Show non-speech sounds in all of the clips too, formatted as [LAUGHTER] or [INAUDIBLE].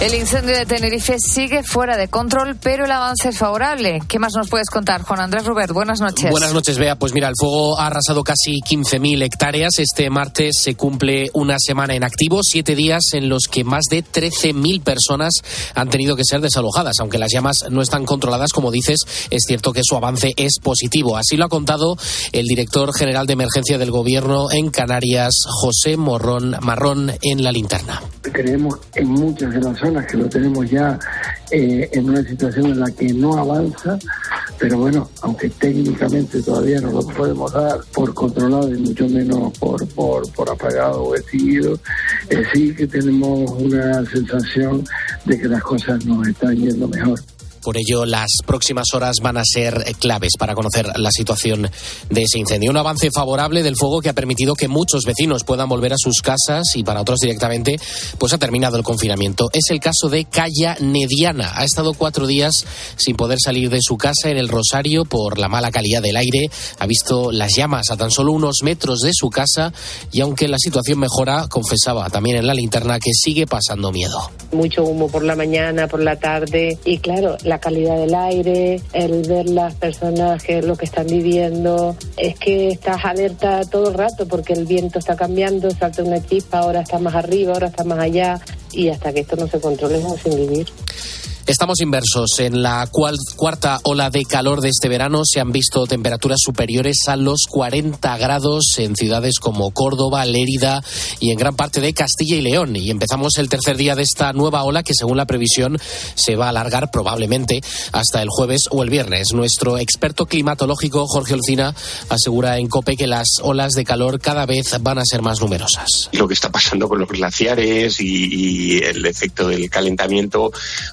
El incendio de Tenerife sigue fuera de control, pero el avance es favorable. ¿Qué más nos puedes contar, Juan Andrés Rubert? Buenas noches. Buenas noches, Bea. Pues mira, el fuego ha arrasado casi 15.000 hectáreas. Este martes se cumple una semana en activo, siete días en los que más de 13.000 personas han tenido que ser desalojadas. Aunque las llamas no están controladas, como dices, es cierto que su avance es positivo. Así lo ha contado el director general de emergencia del Gobierno en Canarias, José Morrón Marrón, en la linterna. Creemos en muchas de las que lo tenemos ya eh, en una situación en la que no avanza, pero bueno, aunque técnicamente todavía no lo podemos dar por controlado y mucho menos por, por, por apagado o extinguido, eh, sí que tenemos una sensación de que las cosas nos están yendo mejor. Por ello, las próximas horas van a ser claves para conocer la situación de ese incendio. Un avance favorable del fuego que ha permitido que muchos vecinos puedan volver a sus casas y para otros directamente, pues ha terminado el confinamiento. Es el caso de Calla Nediana. Ha estado cuatro días sin poder salir de su casa en el Rosario por la mala calidad del aire. Ha visto las llamas a tan solo unos metros de su casa y aunque la situación mejora, confesaba también en la linterna que sigue pasando miedo. Mucho humo por la mañana, por la tarde y claro, la calidad del aire, el ver las personas que lo que están viviendo, es que estás alerta todo el rato porque el viento está cambiando, salta una chispa, ahora está más arriba, ahora está más allá y hasta que esto no se controle es sin vivir. Estamos inversos. En la cuarta ola de calor de este verano se han visto temperaturas superiores a los 40 grados en ciudades como Córdoba, Lérida y en gran parte de Castilla y León. Y empezamos el tercer día de esta nueva ola que según la previsión se va a alargar probablemente hasta el jueves o el viernes. Nuestro experto climatológico Jorge Olcina asegura en COPE que las olas de calor cada vez van a ser más numerosas. Lo que está pasando con los glaciares y, el efecto del calentamiento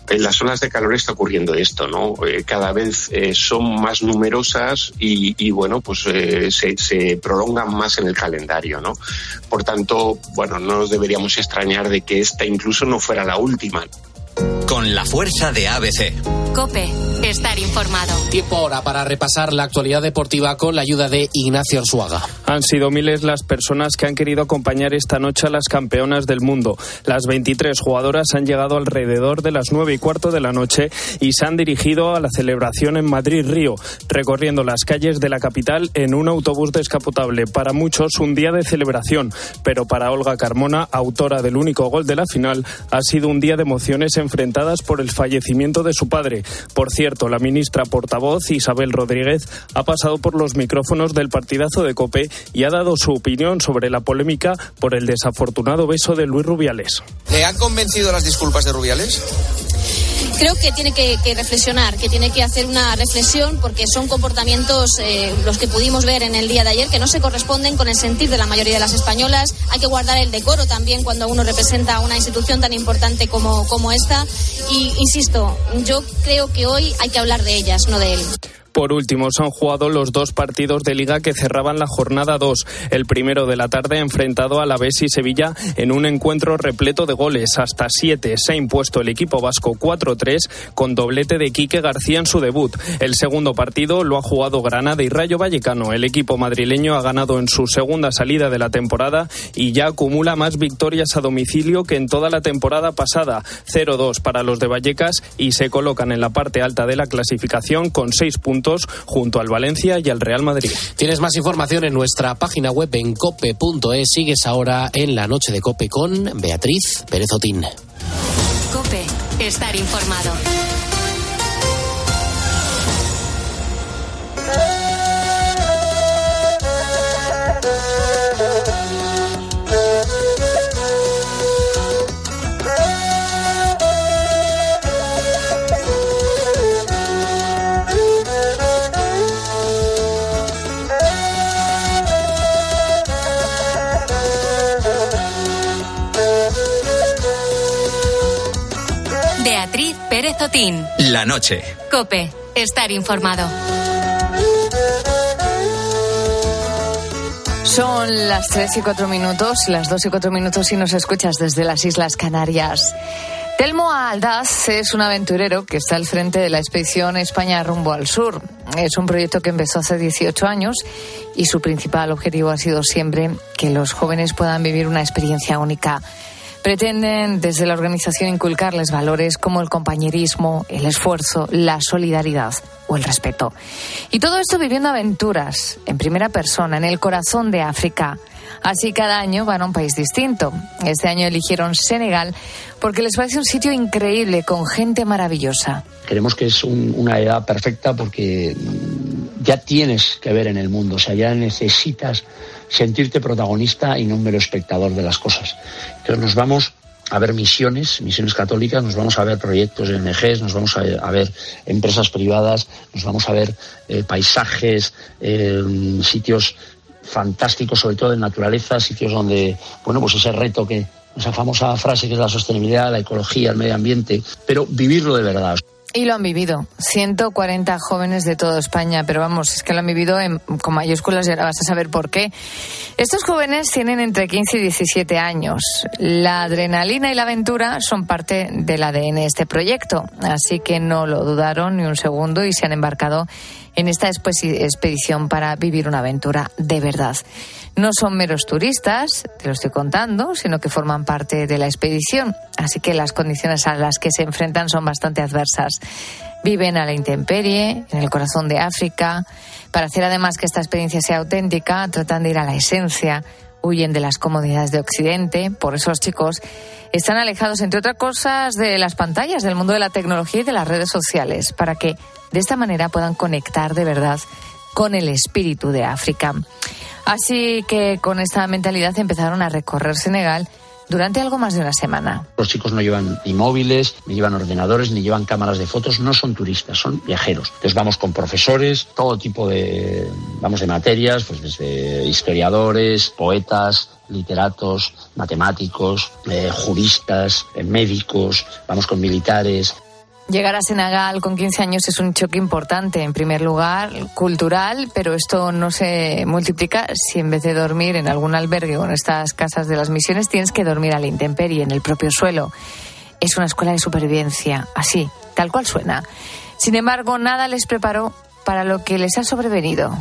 en las zonas de calor está ocurriendo esto, ¿no? Eh, cada vez eh, son más numerosas y, bueno, pues eh, se, se, prolongan más en el calendario, ¿no? Por tanto, bueno, no nos deberíamos extrañar de que esta incluso no fuera la última. Con la fuerza de ABC. Cope, estar informado. Tiempo ahora para repasar la actualidad deportiva con la ayuda de Ignacio Arzuaga. Han sido miles las personas que han querido acompañar esta noche a las campeonas del mundo. Las 23 jugadoras han llegado alrededor de las 9 y cuarto de la noche y se han dirigido a la celebración en Madrid-Río, recorriendo las calles de la capital en un autobús descapotable. Para muchos, un día de celebración, pero para Olga Carmona, autora del único gol de la final, ha sido un día de emociones enfrentadas por el fallecimiento de su padre. Por cierto, la ministra portavoz Isabel Rodríguez ha pasado por los micrófonos del partidazo de COPE y ha dado su opinión sobre la polémica por el desafortunado beso de Luis Rubiales. ¿Le han convencido las disculpas de Rubiales? Creo que tiene que, reflexionar, que tiene que hacer una reflexión porque son comportamientos eh, los que pudimos ver en el día de ayer que no se corresponden con el sentir de la mayoría de las españolas. Hay que guardar el decoro también cuando uno representa una institución tan importante como, como esta. Y insisto, yo creo que hoy hay que hablar de ellas, no de él. Por último, se han jugado los dos partidos de liga que cerraban la jornada 2. El primero de la tarde enfrentado a la y Sevilla en un encuentro repleto de goles. Hasta siete se ha impuesto el equipo vasco 4-3 con doblete de Quique García en su debut. El segundo partido lo ha jugado Granada y Rayo Vallecano. El equipo madrileño ha ganado en su segunda salida de la temporada y ya acumula más victorias a domicilio que en toda la temporada pasada. 0-2 para los de Vallecas y se colocan en la parte alta de la clasificación con seis puntos junto al Valencia y al Real Madrid. Tienes más información en nuestra página web en cope.es. Sigues ahora en la noche de Cope con Beatriz Pérez Otín. Cope, estar informado. Otín. La noche. Cope, estar informado. Son las 3 y 4 minutos, las 2 y 4 minutos si nos escuchas desde las Islas Canarias. Telmo Aldaz es un aventurero que está al frente de la expedición España rumbo al sur. Es un proyecto que empezó hace 18 años y su principal objetivo ha sido siempre que los jóvenes puedan vivir una experiencia única. Pretenden desde la organización inculcarles valores como el compañerismo, el esfuerzo, la solidaridad o el respeto. Y todo esto viviendo aventuras en primera persona, en el corazón de África. Así cada año van a un país distinto. Este año eligieron Senegal porque les parece un sitio increíble con gente maravillosa. Creemos que es una edad perfecta porque ya tienes que ver en el mundo, o sea, ya necesitas sentirte protagonista y no un mero espectador de las cosas. Entonces nos vamos a ver misiones, misiones católicas, nos vamos a ver proyectos de ONGs, nos vamos a, ver empresas privadas, nos vamos a ver eh, paisajes, eh, sitios fantásticos, sobre todo en naturaleza, sitios donde, bueno, pues ese reto que, esa famosa frase que es la sostenibilidad, la ecología, el medio ambiente, pero vivirlo de verdad. Y lo han vivido. 140 jóvenes de toda España, pero vamos, es que lo han vivido en, con mayúsculas y ahora vas a saber por qué. Estos jóvenes tienen entre 15 y 17 años. La adrenalina y la aventura son parte del ADN de este proyecto, así que no lo dudaron ni un segundo y se han embarcado en esta expedición para vivir una aventura de verdad. No son meros turistas, te lo estoy contando, sino que forman parte de la expedición, así que las condiciones a las que se enfrentan son bastante adversas. Viven a la intemperie, en el corazón de África. Para hacer además que esta experiencia sea auténtica, tratan de ir a la esencia, huyen de las comodidades de Occidente. Por eso los chicos están alejados, entre otras cosas, de las pantallas, del mundo de la tecnología y de las redes sociales, para que de esta manera puedan conectar de verdad con el espíritu de África. Así que con esta mentalidad empezaron a recorrer Senegal durante algo más de una semana. Los chicos no llevan ni móviles, ni llevan ordenadores, ni llevan cámaras de fotos, no son turistas, son viajeros. Entonces vamos con profesores, todo tipo de, vamos de materias, pues desde historiadores, poetas, literatos, matemáticos, eh, juristas, eh, médicos, vamos con militares, Llegar a Senegal con 15 años es un choque importante, en primer lugar, cultural, pero esto no se multiplica si en vez de dormir en algún albergue o en estas casas de las misiones tienes que dormir a la intemperie, en el propio suelo. Es una escuela de supervivencia, así, tal cual suena. Sin embargo, nada les preparó para lo que les ha sobrevenido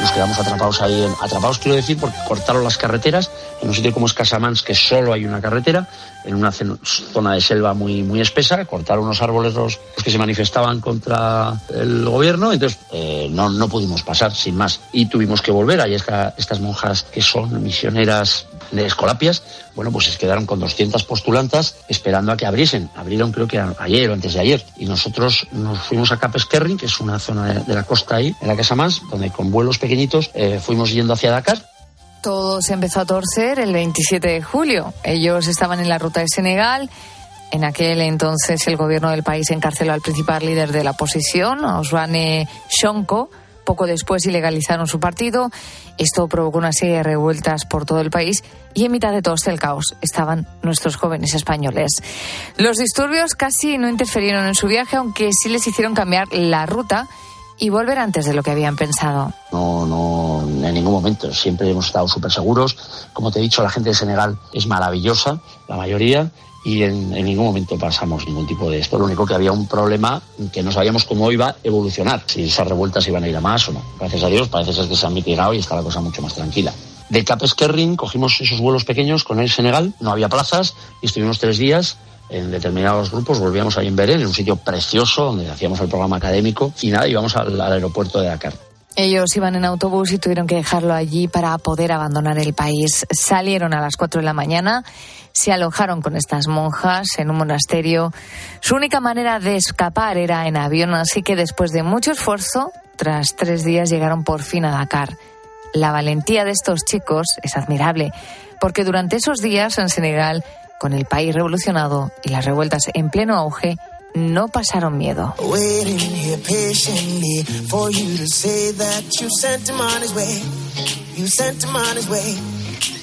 nos quedamos atrapados ahí. atrapados quiero decir porque cortaron las carreteras sitio como es Casamans, que solo hay una carretera, en una zona de selva muy, muy espesa, cortaron unos árboles los, que se manifestaban contra el gobierno, entonces eh, no, no pudimos pasar sin más. Y tuvimos que volver. Ahí estas monjas que son misioneras de Escolapias, bueno, pues se quedaron con 200 postulantas esperando a que abriesen. Abrieron creo que ayer o antes de ayer. Y nosotros nos fuimos a Capeskerring, que es una zona de, la costa ahí, en la Casa Más, donde con vuelos pequeñitos eh, fuimos yendo hacia Dakar. Todo se empezó a torcer el 27 de julio. Ellos estaban en la ruta de Senegal. En aquel entonces el gobierno del país encarceló al principal líder de la oposición, Oswane Shonko, poco después ilegalizaron su partido. Esto provocó una serie de revueltas por todo el país y en mitad de todo este caos estaban nuestros jóvenes españoles. Los disturbios casi no interferieron en su viaje, aunque sí les hicieron cambiar la ruta y volver antes de lo que habían pensado. No, no, en ningún momento. Siempre hemos estado súper seguros. Como te he dicho, la gente de Senegal es maravillosa, la mayoría, y en, ningún momento pasamos ningún tipo de esto. Lo único que había un problema que no sabíamos cómo iba a evolucionar, si esas revueltas iban a ir a más o no. Gracias a Dios parece ser que se han mitigado y está la cosa mucho más tranquila. De Capeskerring cogimos esos vuelos pequeños con el Senegal, no había plazas y estuvimos tres días en determinados grupos, volvíamos ahí en en un sitio precioso donde hacíamos el programa académico y nada, íbamos al aeropuerto de Dakar. Ellos iban en autobús y tuvieron que dejarlo allí para poder abandonar el país. Salieron a las 4 de la mañana, se alojaron con estas monjas en un monasterio. Su única manera de escapar era en avión, así que después de mucho esfuerzo, tras tres días llegaron por fin a Dakar. La valentía de estos chicos es admirable, porque durante esos días en Senegal, con el país revolucionado y las revueltas en pleno auge, no pasaron miedo.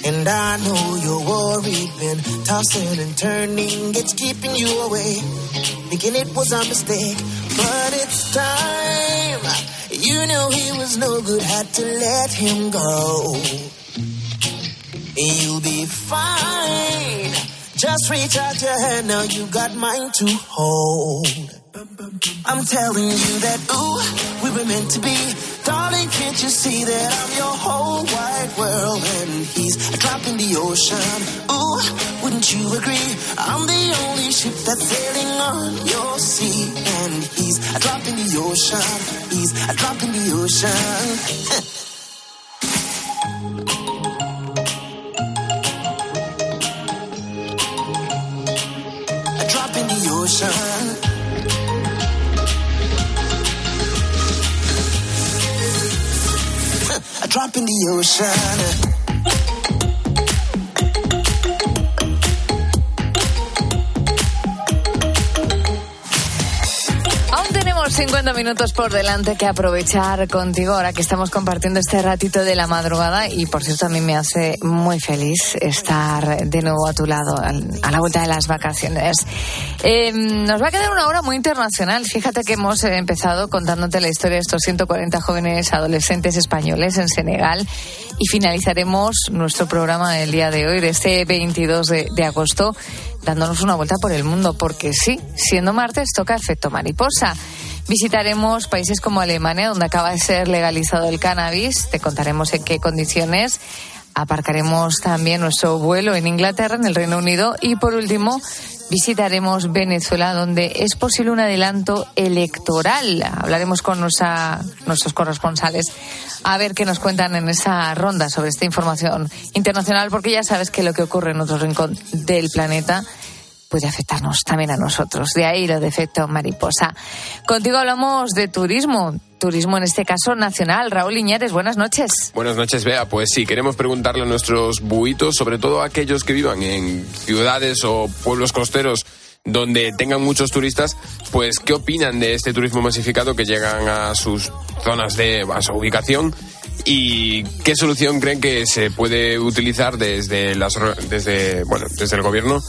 And I know you're worried, been tossing and turning, it's keeping you away. Thinking it was a mistake, but it's time. You know he was no good, had to let him go. You'll be fine. Just reach out your hand, now you got mine to hold. I'm telling you that, ooh, we were meant to be. Darling, can't you see that I'm your whole wide world? And he's a drop in the ocean. Ooh, wouldn't you agree? I'm the only ship that's sailing on your sea. And he's a drop in the ocean. He's a drop in the ocean. [LAUGHS] ocean. [LAUGHS] a drop in the ocean. 50 minutos por delante que aprovechar contigo ahora que estamos compartiendo este ratito de la madrugada y por cierto a mí me hace muy feliz estar de nuevo a tu lado a la vuelta de las vacaciones. Eh, nos va a quedar una hora muy internacional. Fíjate que hemos empezado contándote la historia de estos 140 jóvenes adolescentes españoles en Senegal y finalizaremos nuestro programa del día de hoy, de este 22 de, de agosto, dándonos una vuelta por el mundo, porque sí, siendo martes toca efecto mariposa. Visitaremos países como Alemania, donde acaba de ser legalizado el cannabis, te contaremos en qué condiciones. Aparcaremos también nuestro vuelo en Inglaterra, en el Reino Unido, y por último visitaremos Venezuela, donde es posible un adelanto electoral. Hablaremos con nuestra- nuestros corresponsales a ver qué nos cuentan en esa ronda sobre esta información internacional, porque ya sabes que lo que ocurre en otro rincón del planeta puede afectarnos también a nosotros. De ahí lo de efecto mariposa. Contigo hablamos de turismo, turismo en este caso nacional. Raúl Iñárez, buenas noches. Buenas noches, Bea. Pues sí, queremos preguntarle a nuestros buitos, sobre todo a aquellos que vivan en ciudades o pueblos costeros donde tengan muchos turistas, pues qué opinan de este turismo masificado que llegan a sus zonas de a su ubicación y qué solución creen que se puede utilizar desde las desde bueno desde el gobierno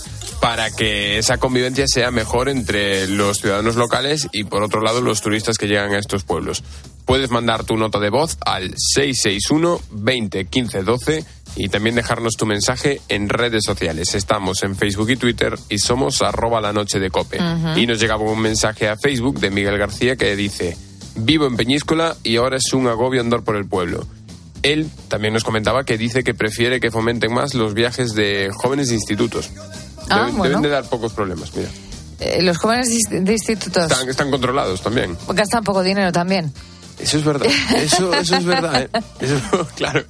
para que esa convivencia sea mejor entre los ciudadanos locales y por otro lado los turistas que llegan a estos pueblos. Puedes mandar tu nota de voz al 661 20 15 12 y también dejarnos tu mensaje en redes sociales. Estamos en Facebook y Twitter y somos arroba la noche de cope. Y nos llegaba un mensaje a Facebook de Miguel García que dice, vivo en Peñíscola y ahora es un agobio andar por el pueblo. Él también nos comentaba que dice que prefiere que fomenten más los viajes de jóvenes de institutos. Ah, deben, bueno. deben de dar pocos problemas, mira. Eh, los jóvenes de institutos Están, están controlados también. gastan poco dinero también. Eso es verdad, eso, eso es verdad, ¿eh? Eso, [LAUGHS] claro.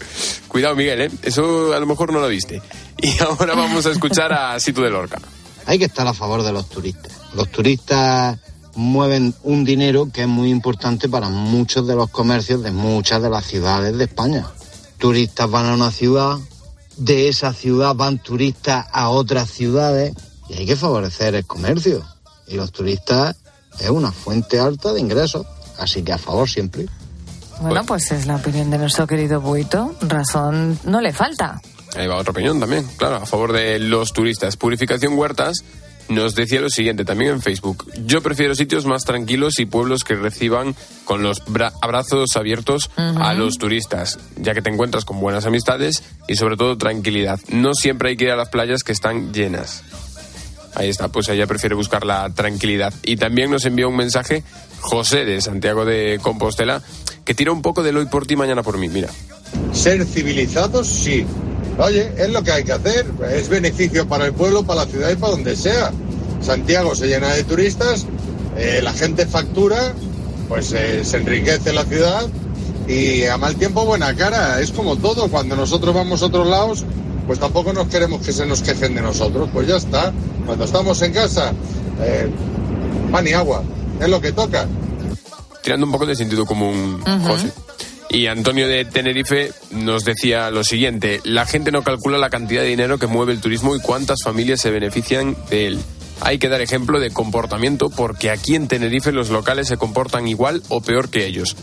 Cuidado, Miguel, ¿eh? Eso a lo mejor no lo viste. Y ahora vamos a escuchar a Situ de Lorca. Hay que estar a favor de los turistas. Los turistas mueven un dinero que es muy importante para muchos de los comercios de muchas de las ciudades de España. Turistas van a una ciudad, de esa ciudad van turistas a otras ciudades y hay que favorecer el comercio. Y los turistas es una fuente alta de ingresos, así que a favor siempre. Bueno, pues es la opinión de nuestro querido Buito. Razón no le falta. Ahí va otra opinión también, claro, a favor de los turistas. Purificación Huertas nos decía lo siguiente también en Facebook. Yo prefiero sitios más tranquilos y pueblos que reciban con los bra- abrazos abiertos a los turistas, ya que te encuentras con buenas amistades y sobre todo tranquilidad. No siempre hay que ir a las playas que están llenas. Ahí está, pues ella prefiere buscar la tranquilidad. Y también nos envió un mensaje José de Santiago de Compostela que tira un poco del hoy por ti, mañana por mí. Mira. Ser civilizados, sí. Oye, es lo que hay que hacer. Es beneficio para el pueblo, para la ciudad y para donde sea. Santiago se llena de turistas, eh, la gente factura, pues eh, se enriquece la ciudad y a mal tiempo buena cara. Es como todo. Cuando nosotros vamos a otros lados, pues tampoco nos queremos que se nos quejen de nosotros. Pues ya está. Cuando estamos en casa, eh, pan y agua. Es lo que toca. tirando un poco de sentido común, José. Y Antonio de Tenerife nos decía lo siguiente, la gente no calcula la cantidad de dinero que mueve el turismo y cuántas familias se benefician de él. Hay que dar ejemplo de comportamiento porque aquí en Tenerife los locales se comportan igual o peor que ellos.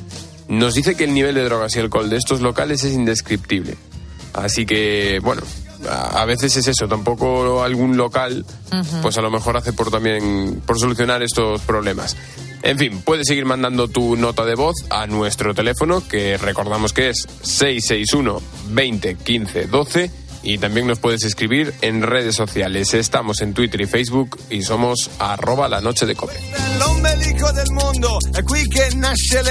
Nos dice que el nivel de drogas y alcohol de estos locales es indescriptible. Así que, bueno, a veces es eso, tampoco algún local pues a lo mejor hace por también por solucionar estos problemas. En fin, puedes seguir mandando tu nota de voz a nuestro teléfono que recordamos que es 661 20 15 12 y también nos puedes escribir en redes sociales. Estamos en Twitter y Facebook y somos arroba la noche de cope. L'ombelico del mondo, è qui che nasce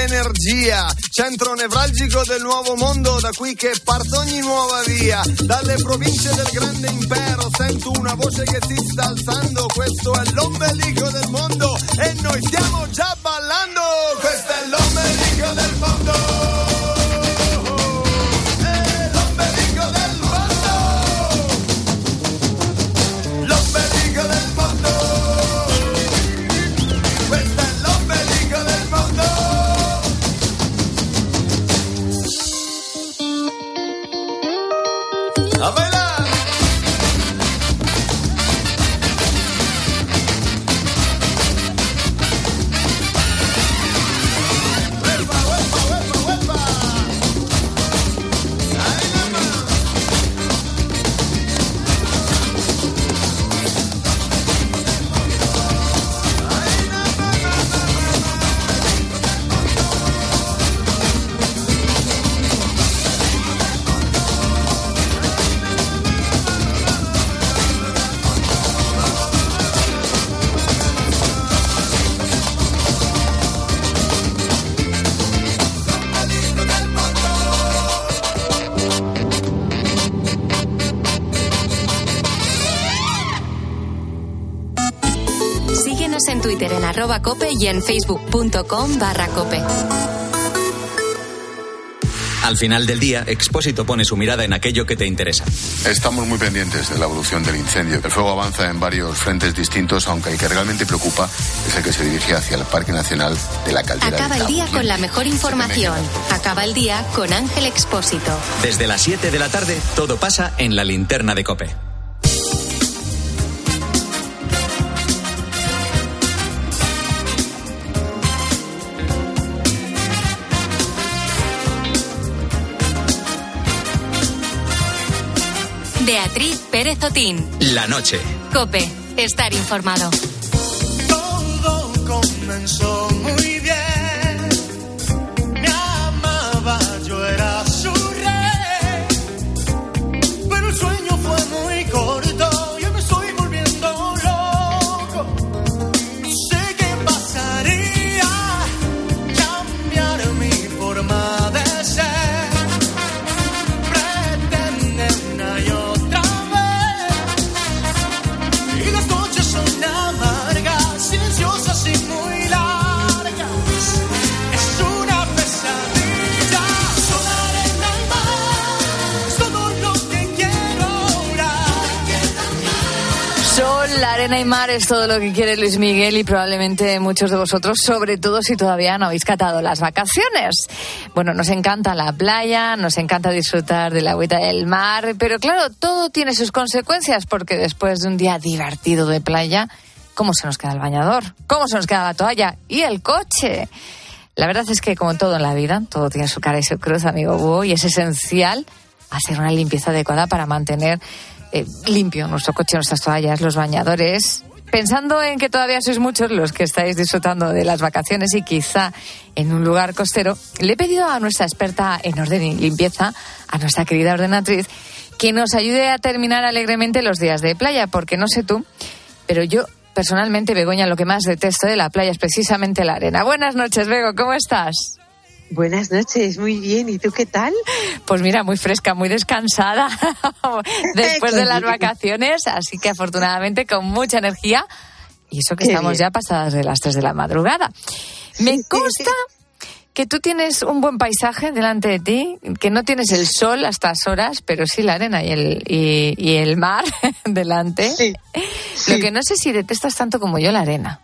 centro nevralgico del nuovo mondo, da qui che parte ogni nuova via, dalle province del grande impero sento una voce che si sta alzando, questo è l'ombelico del mondo e noi stiamo già ballando, questo è l'ombelico del mondo. Y en facebook.com barra cope. Al final del día, Expósito pone su mirada en aquello que te interesa. Estamos muy pendientes de la evolución del incendio. El fuego avanza en varios frentes distintos, aunque el que realmente preocupa es el que se dirige hacia el Parque Nacional de la Caldera. Acaba el día con la mejor información. Acaba el día con Ángel Expósito. Desde las 7 de la tarde, todo pasa en la linterna de Cope. Beatriz Pérez Otín. La noche. Cope. Estar informado. Todo comenzó mar es todo lo que quiere Luis Miguel y probablemente muchos de vosotros, sobre todo si todavía no habéis catado las vacaciones. Bueno, nos encanta la playa, nos encanta disfrutar de la agüita del mar, pero claro, todo tiene sus consecuencias porque después de un día divertido de playa, ¿cómo se nos queda el bañador? ¿Cómo se nos queda la toalla? ¿Y el coche? La verdad es que como todo en la vida, todo tiene su cara y su cruz, amigo Búho, y es esencial hacer una limpieza adecuada para mantener eh, limpio nuestro coche, nuestras toallas, los bañadores. Pensando en que todavía sois muchos los que estáis disfrutando de las vacaciones y quizá en un lugar costero, le he pedido a nuestra experta en orden y limpieza, a nuestra querida ordenatriz, que nos ayude a terminar alegremente los días de playa, porque no sé tú, pero yo personalmente, Begoña, lo que más detesto de la playa es precisamente la arena. Buenas noches, Bego, ¿cómo estás? Buenas noches, muy bien. ¿Y tú qué tal? Pues mira, muy fresca, muy descansada [LAUGHS] después de las vacaciones, así que afortunadamente con mucha energía. Y eso que Qué estamos bien. ya pasadas de las 3 de la madrugada. Me consta que tú tienes un buen paisaje delante de ti, que no tienes el sol a estas horas, pero sí la arena y el, y, y el mar [LAUGHS] delante. Lo que no sé si detestas tanto como yo la arena.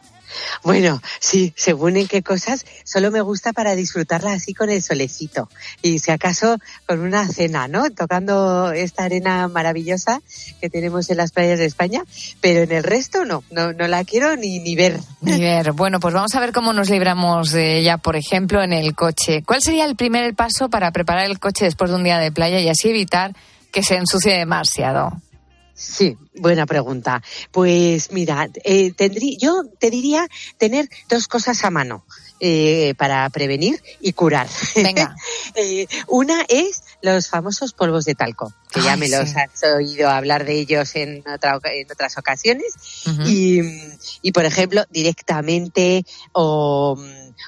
Bueno, sí, según en qué cosas, solo me gusta para disfrutarla así con el solecito. Y si acaso con una cena, ¿no? Tocando esta arena maravillosa que tenemos en las playas de España, pero en el resto no, no, no la quiero ni, ni ver. Ni ver. Bueno, pues vamos a ver cómo nos libramos de ella, por ejemplo, en el coche. ¿Cuál sería el primer paso para preparar el coche después de un día de playa y así evitar que se ensucie demasiado? Sí, buena pregunta. Pues mira, eh, tendrí- yo te diría tener dos cosas a mano eh, para prevenir y curar. Venga. [LAUGHS] Eh, una es los famosos polvos de talco, que ya me los has oído hablar de ellos en, otra en otras ocasiones. y, y, por ejemplo, directamente o,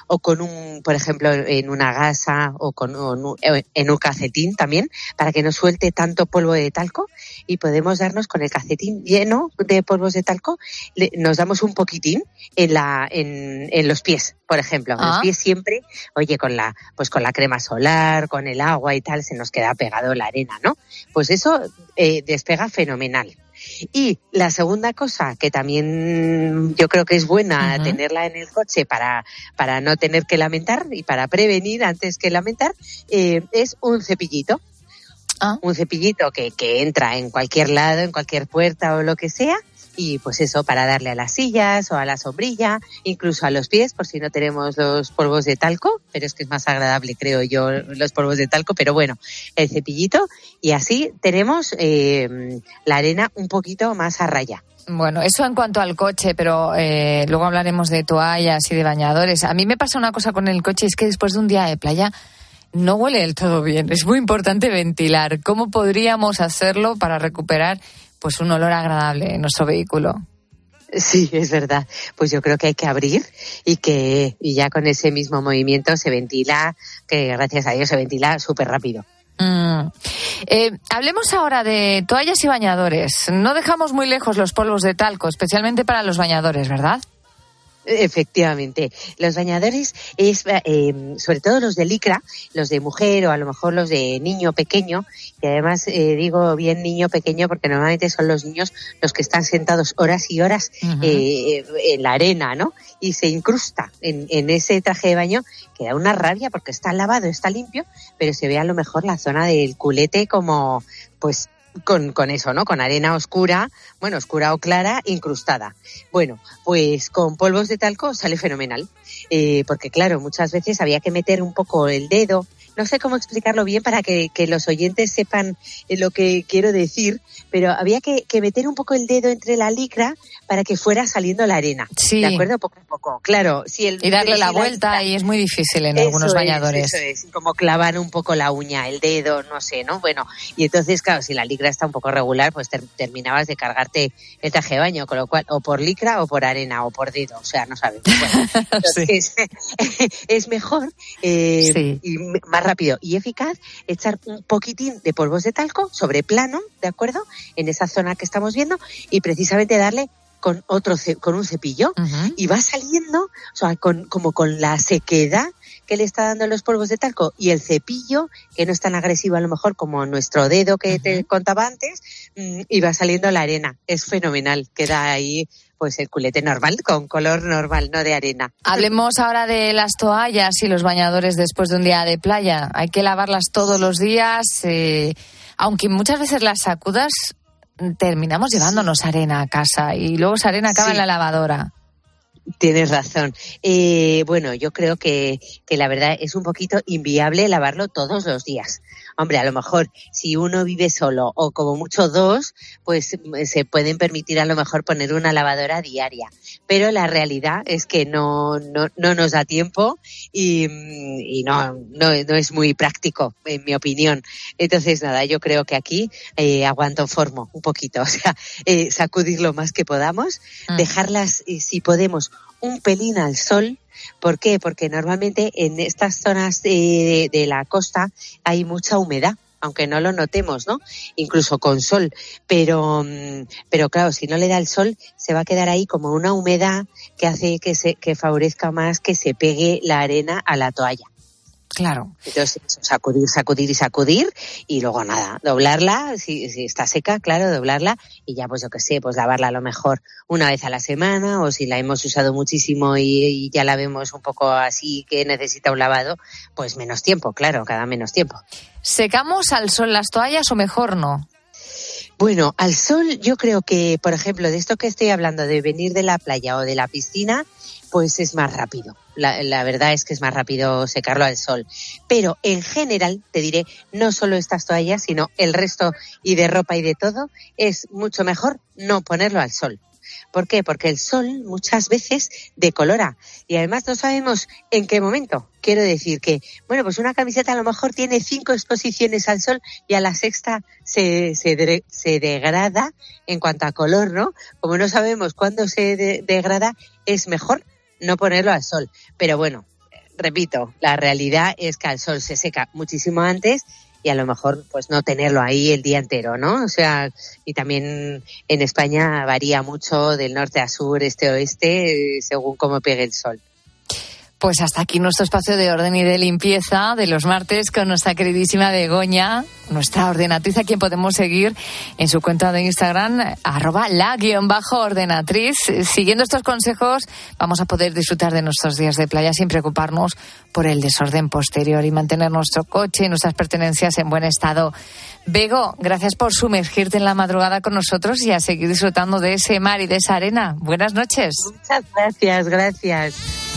o con un, por ejemplo, en una gasa o con o en un- en un cacetín también, para que no suelte tanto polvo de talco y podemos darnos con el cacetín lleno de polvos de talco, le- nos damos un poquitín en la en, en los pies, por ejemplo. En los Ah. pies siempre, oye, con la pues con la crema solar, con el agua y tal, se nos queda pegado la arena, ¿no? Pues eso eh, despega fenomenal. Y la segunda cosa que también yo creo que es buena tenerla en el coche para, para no tener que lamentar y para prevenir antes que lamentar eh, es un cepillito. Ah. Un cepillito que, que entra en cualquier lado, en cualquier puerta o lo que sea. Y pues eso, para darle a las sillas o a la sombrilla, incluso a los pies, por si no tenemos los polvos de talco, pero es que es más agradable, creo yo, los polvos de talco, pero bueno, el cepillito y así tenemos eh, la arena un poquito más a raya. Bueno, eso en cuanto al coche, pero eh, luego hablaremos de toallas y de bañadores. A mí me pasa una cosa con el coche, es que después de un día de playa no huele del todo bien. Es muy importante ventilar. ¿Cómo podríamos hacerlo para recuperar pues un olor agradable en nuestro vehículo? Sí, es verdad. Pues yo creo que hay que abrir y que y ya con ese mismo movimiento se ventila, que gracias a Dios se ventila súper rápido. Mm. Eh, hablemos ahora de toallas y bañadores. No dejamos muy lejos los polvos de talco, especialmente para los bañadores, ¿verdad? Efectivamente, los bañadores es eh, sobre todo los de licra, los de mujer o a lo mejor los de niño pequeño, y además eh, digo bien niño pequeño porque normalmente son los niños los que están sentados horas y horas eh, en la arena, ¿no? Y se incrusta en, en ese traje de baño que da una rabia porque está lavado, está limpio, pero se ve a lo mejor la zona del culete como pues con, con eso, ¿no? Con arena oscura, bueno, oscura o clara, incrustada. Bueno, pues con polvos de talco sale fenomenal. Eh, porque claro, muchas veces había que meter un poco el dedo. No sé cómo explicarlo bien para que, que los oyentes sepan eh, lo que quiero decir, pero había que, que meter un poco el dedo entre la licra para que fuera saliendo la arena. Sí. ¿De acuerdo? Poco a poco. Claro, si el, Y darle la vuelta y es muy difícil en algunos bañadores. Es, eso es, como clavar un poco la uña, el dedo, no sé, ¿no? Bueno, y entonces, claro, si la licra está un poco regular, pues ter- terminabas de cargarte el traje de baño, con lo cual, o por licra o por arena o por dedo, o sea, no sabemos. Bueno, [LAUGHS] [LAUGHS] es mejor eh, Sí. y más rápido y eficaz echar un poquitín de polvos de talco sobre plano, ¿de acuerdo? En esa zona que estamos viendo y precisamente darle con otro con un cepillo y va saliendo, o sea, con, como con la sequedad que le está dando los polvos de talco y el cepillo, que no es tan agresivo a lo mejor como nuestro dedo que te contaba antes, mm, y va saliendo la arena. Es fenomenal, queda ahí pues el culete normal, con color normal, no de arena. Hablemos ahora de las toallas y los bañadores después de un día de playa. Hay que lavarlas todos los días, eh, aunque muchas veces las sacudas terminamos llevándonos arena a casa y luego esa arena acaba Sí. en la lavadora. Tienes razón. Eh, bueno, yo creo que, que la verdad es un poquito inviable lavarlo todos los días. Hombre, a lo mejor si uno vive solo o como mucho dos, pues mm, se pueden permitir a lo mejor poner una lavadora diaria. Pero la realidad es que no, no, no nos da tiempo y, mm, y no, no, no es muy práctico, en mi opinión. Entonces, nada, yo creo que aquí eh, aguanto formo un poquito. [LAUGHS] O sea, eh, sacudir lo más que podamos, Mm. dejarlas, eh, si podemos, un pelín al sol. ¿Por qué? Porque normalmente en estas zonas de, la costa hay mucha humedad aunque no lo notemos, ¿no? Incluso con sol. Pero, mm, pero claro, si no le da el sol, se va a quedar ahí como una humedad que hace que se, que favorezca más que se pegue la arena a la toalla. Claro. Entonces, sacudir, sacudir y sacudir y luego nada, doblarla, si, si está seca, claro, doblarla y ya pues yo que sé, pues lavarla a lo mejor una vez a la semana o si la hemos usado muchísimo y, y ya la vemos un poco así que necesita un lavado, pues menos tiempo, claro, cada menos tiempo. ¿Secamos al sol las toallas o mejor no? Bueno, al sol yo creo que, por ejemplo, de esto que estoy hablando, de venir de la playa o de la piscina, pues es más rápido. La, la, verdad es que es más rápido secarlo al sol. Pero en general, te diré, no solo estas toallas, sino el resto y de ropa y de todo, es mucho mejor no ponerlo al sol. ¿Por qué? Porque el sol muchas veces decolora y además no sabemos en qué momento. Quiero decir que, bueno, pues una camiseta a lo mejor tiene cinco exposiciones al sol y a la sexta se, se, degrada en cuanto a color, ¿no? Como no sabemos cuándo se degrada, es mejor no ponerlo al sol. Pero bueno, repito, la realidad es que al sol se seca muchísimo antes y a lo mejor pues no tenerlo ahí el día entero, ¿no? O sea, y también en España varía mucho del norte a sur, este a oeste, según cómo pegue el sol. Pues hasta aquí nuestro espacio de orden y de limpieza de los martes con nuestra queridísima Begoña, nuestra ordenatriz, a quien podemos seguir en su cuenta de Instagram, arroba la guion bajo ordenatriz. Siguiendo estos consejos, vamos a poder disfrutar de nuestros días de playa sin preocuparnos por el desorden posterior y mantener nuestro coche y nuestras pertenencias en buen estado. Bego, gracias por sumergirte en la madrugada con nosotros y a seguir disfrutando de ese mar y de esa arena. Buenas noches. Muchas gracias, gracias.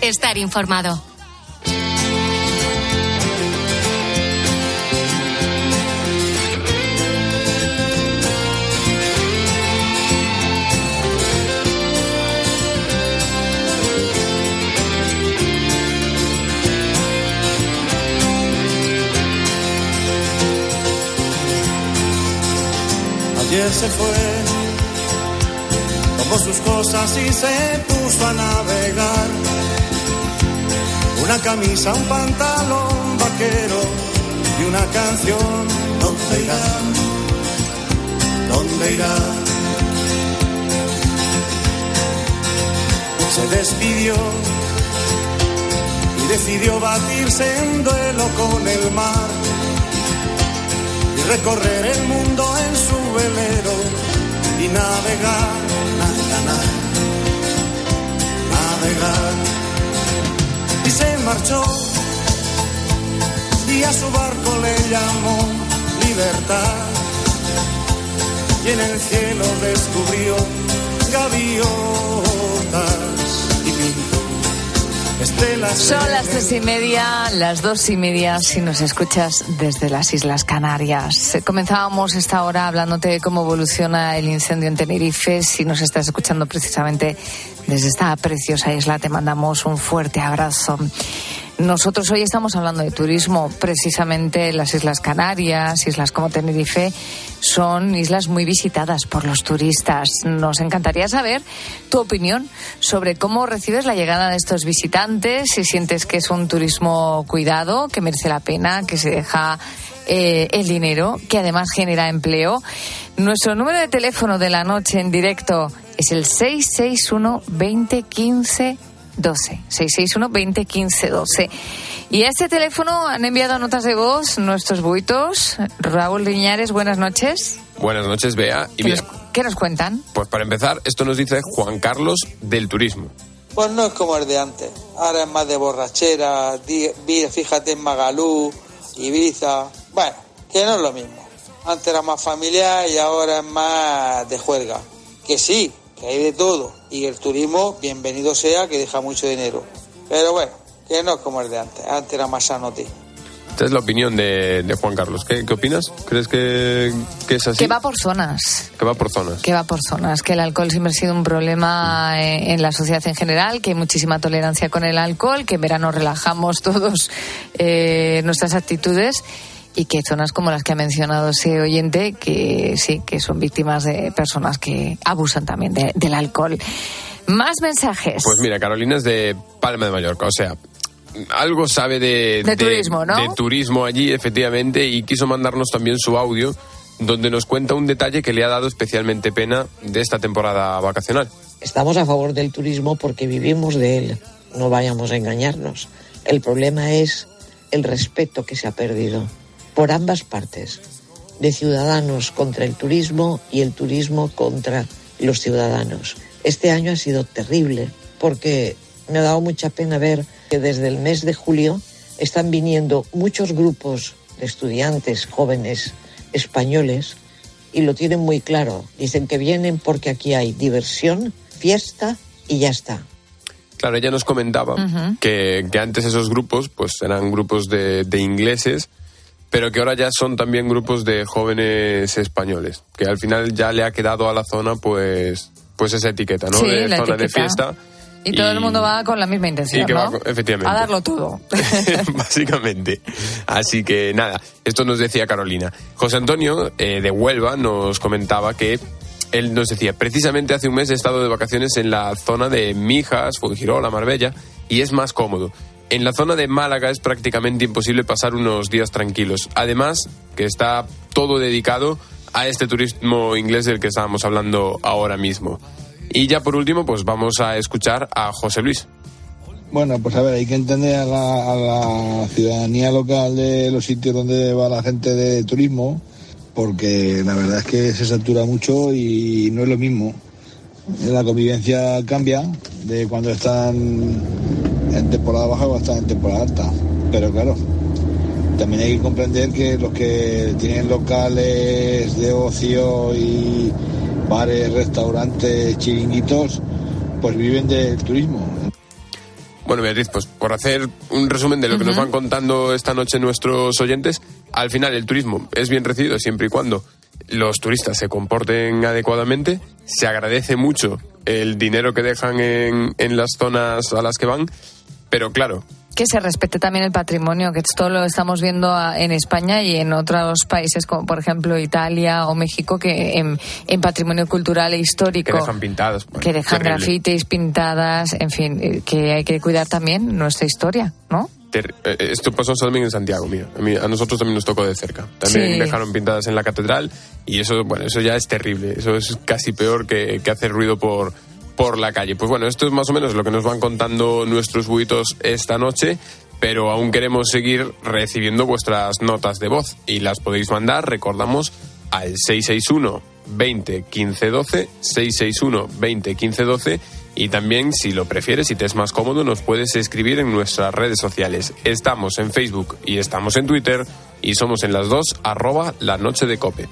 Estar informado. Y se puso a navegar. una camisa, un pantalón vaquero y una canción. ¿Dónde irá? ¿Dónde irá? Se despidió y decidió batirse en duelo con el mar y recorrer el mundo en su velero y navegar, navegar. Y se marchó y a su barco le llamó libertad y en el cielo descubrió gaviotas y pintó estelas. Son las tres y media, las dos y media si nos escuchas desde las Islas Canarias. Comenzábamos esta hora hablándote de cómo evoluciona el incendio en Tenerife. Si nos estás escuchando precisamente desde esta preciosa isla, te mandamos un fuerte abrazo. Nosotros hoy estamos hablando de turismo, precisamente las Islas Canarias, islas como Tenerife, son islas muy visitadas por los turistas. Nos encantaría saber tu opinión sobre cómo recibes la llegada de estos visitantes, si sientes que es un turismo cuidado, que merece la pena, que se deja eh, el dinero, que además genera empleo. Nuestro número de teléfono de la noche en directo es el 661 2015 12. 661 2015 12. Y a este teléfono han enviado notas de voz nuestros buitos. Raúl Riñares, buenas noches. Buenas noches, Bea. Y ¿Qué, mira, nos, qué nos cuentan? pues para empezar, esto nos dice Juan Carlos del Turismo. Pues no es como el de antes. Ahora es más de borrachera. Fíjate en Magalú, Ibiza. Bueno, que no es lo mismo. Antes era más familiar y ahora es más de juerga. Que sí, que hay de todo. Y el turismo, bienvenido sea, que deja mucho dinero. Pero bueno, que no es como el de antes. Antes era más sanote. Esta es la opinión de, de Juan Carlos. ¿Qué, qué opinas? ¿Crees que, que es así? Que va por zonas. Que va por zonas. Que va por zonas, que el alcohol siempre ha sido un problema eh, en la sociedad en general, que hay muchísima tolerancia con el alcohol, que en verano relajamos todos eh, nuestras actitudes y que zonas como las que ha mencionado ese oyente, que sí, que son víctimas de personas que abusan también de- del alcohol. Más mensajes. Pues mira, Carolina es de Palma de Mallorca, o sea, algo sabe de, De turismo, ¿no? de turismo allí, efectivamente, y quiso mandarnos también su audio, donde nos cuenta un detalle que le ha dado especialmente pena de esta temporada vacacional. Estamos a favor del turismo porque vivimos de él. No vayamos a engañarnos. El problema es el respeto que se ha perdido por ambas partes, de ciudadanos contra el turismo y el turismo contra los ciudadanos. Este año ha sido terrible porque me ha dado mucha pena ver que desde el mes de julio están viniendo muchos grupos de estudiantes jóvenes españoles y lo tienen muy claro. Dicen que vienen porque aquí hay diversión, fiesta y ya está. Claro, ella nos comentaba que, que antes esos grupos pues eran grupos de, de ingleses, pero que ahora ya son también grupos de jóvenes españoles, que al final ya le ha quedado a la zona pues pues esa etiqueta, ¿no? Sí, de la zona de fiesta. y todo el mundo va con la misma intención, y que va efectivamente. A darlo todo. [LAUGHS] básicamente. Así que nada, esto nos decía Carolina. José Antonio eh, de Huelva nos comentaba que él nos decía, precisamente hace un mes he estado de vacaciones en la zona de Mijas, Fuengirola, Marbella, y es más cómodo. En la zona de Málaga es prácticamente imposible pasar unos días tranquilos. Además, que está todo dedicado a este turismo inglés del que estábamos hablando ahora mismo. Y ya por último, pues vamos a escuchar a José Luis. Bueno, pues a ver, hay que entender a la, a la ciudadanía local de los sitios donde va la gente de turismo, porque la verdad es que se satura mucho y no es lo mismo. La convivencia cambia de cuando están en temporada baja o están en temporada alta. Pero claro, también hay que comprender que los que tienen locales de ocio y bares, restaurantes, chiringuitos, pues viven del turismo. Bueno, Beatriz, pues por hacer un resumen de lo que nos van contando esta noche nuestros oyentes, al final el turismo es bien recibido siempre y cuando los turistas se comporten adecuadamente, se agradece mucho el dinero que dejan en, en las zonas a las que van, pero claro, que se respete también el patrimonio, que esto lo estamos viendo en España y en otros países como por ejemplo Italia o México que en, en patrimonio cultural e histórico Que dejan pintadas. bueno, que dejan terrible. grafitis, pintadas, en fin, eh, que hay que cuidar también nuestra historia, ¿no? Ter- eh, Esto pasó también en Santiago, mira. A, mí- a nosotros también nos tocó de cerca. También Sí. dejaron pintadas en la catedral y eso, bueno, eso ya es terrible. Eso es casi peor que, que hacer ruido por, por la calle. Pues bueno, esto es más o menos lo que nos van contando nuestros buitos esta noche. Pero aún queremos seguir recibiendo vuestras notas de voz y las podéis mandar, recordamos, al 661 20 15 12, 661 20 15 12 y también, si lo prefieres, si te es más cómodo, nos puedes escribir en nuestras redes sociales. Estamos en Facebook y estamos en Twitter y somos en las dos arroba la noche de cope.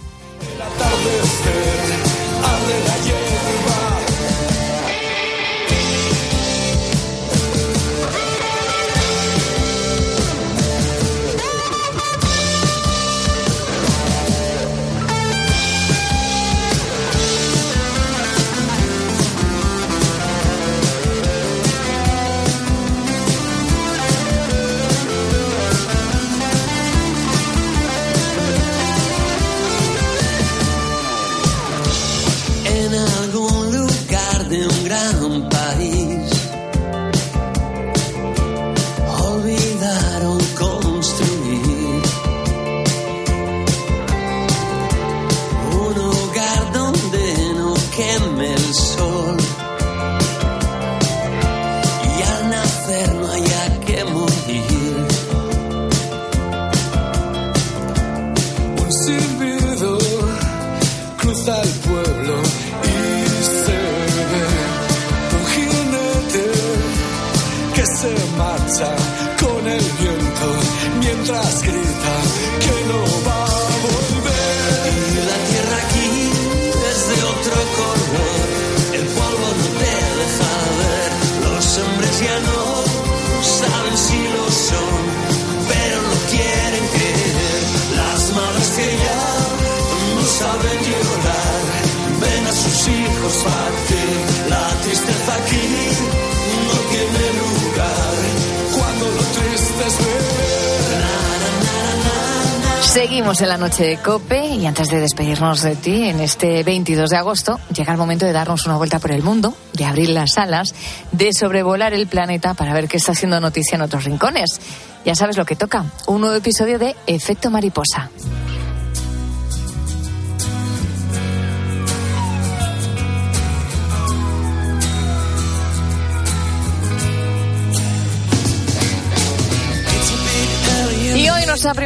Noche de Cope y antes de despedirnos de ti en este 22 de agosto, llega el momento de darnos una vuelta por el mundo, de abrir las alas, de sobrevolar el planeta para ver qué está haciendo noticia en otros rincones. Ya sabes lo que toca, un nuevo episodio de Efecto Mariposa.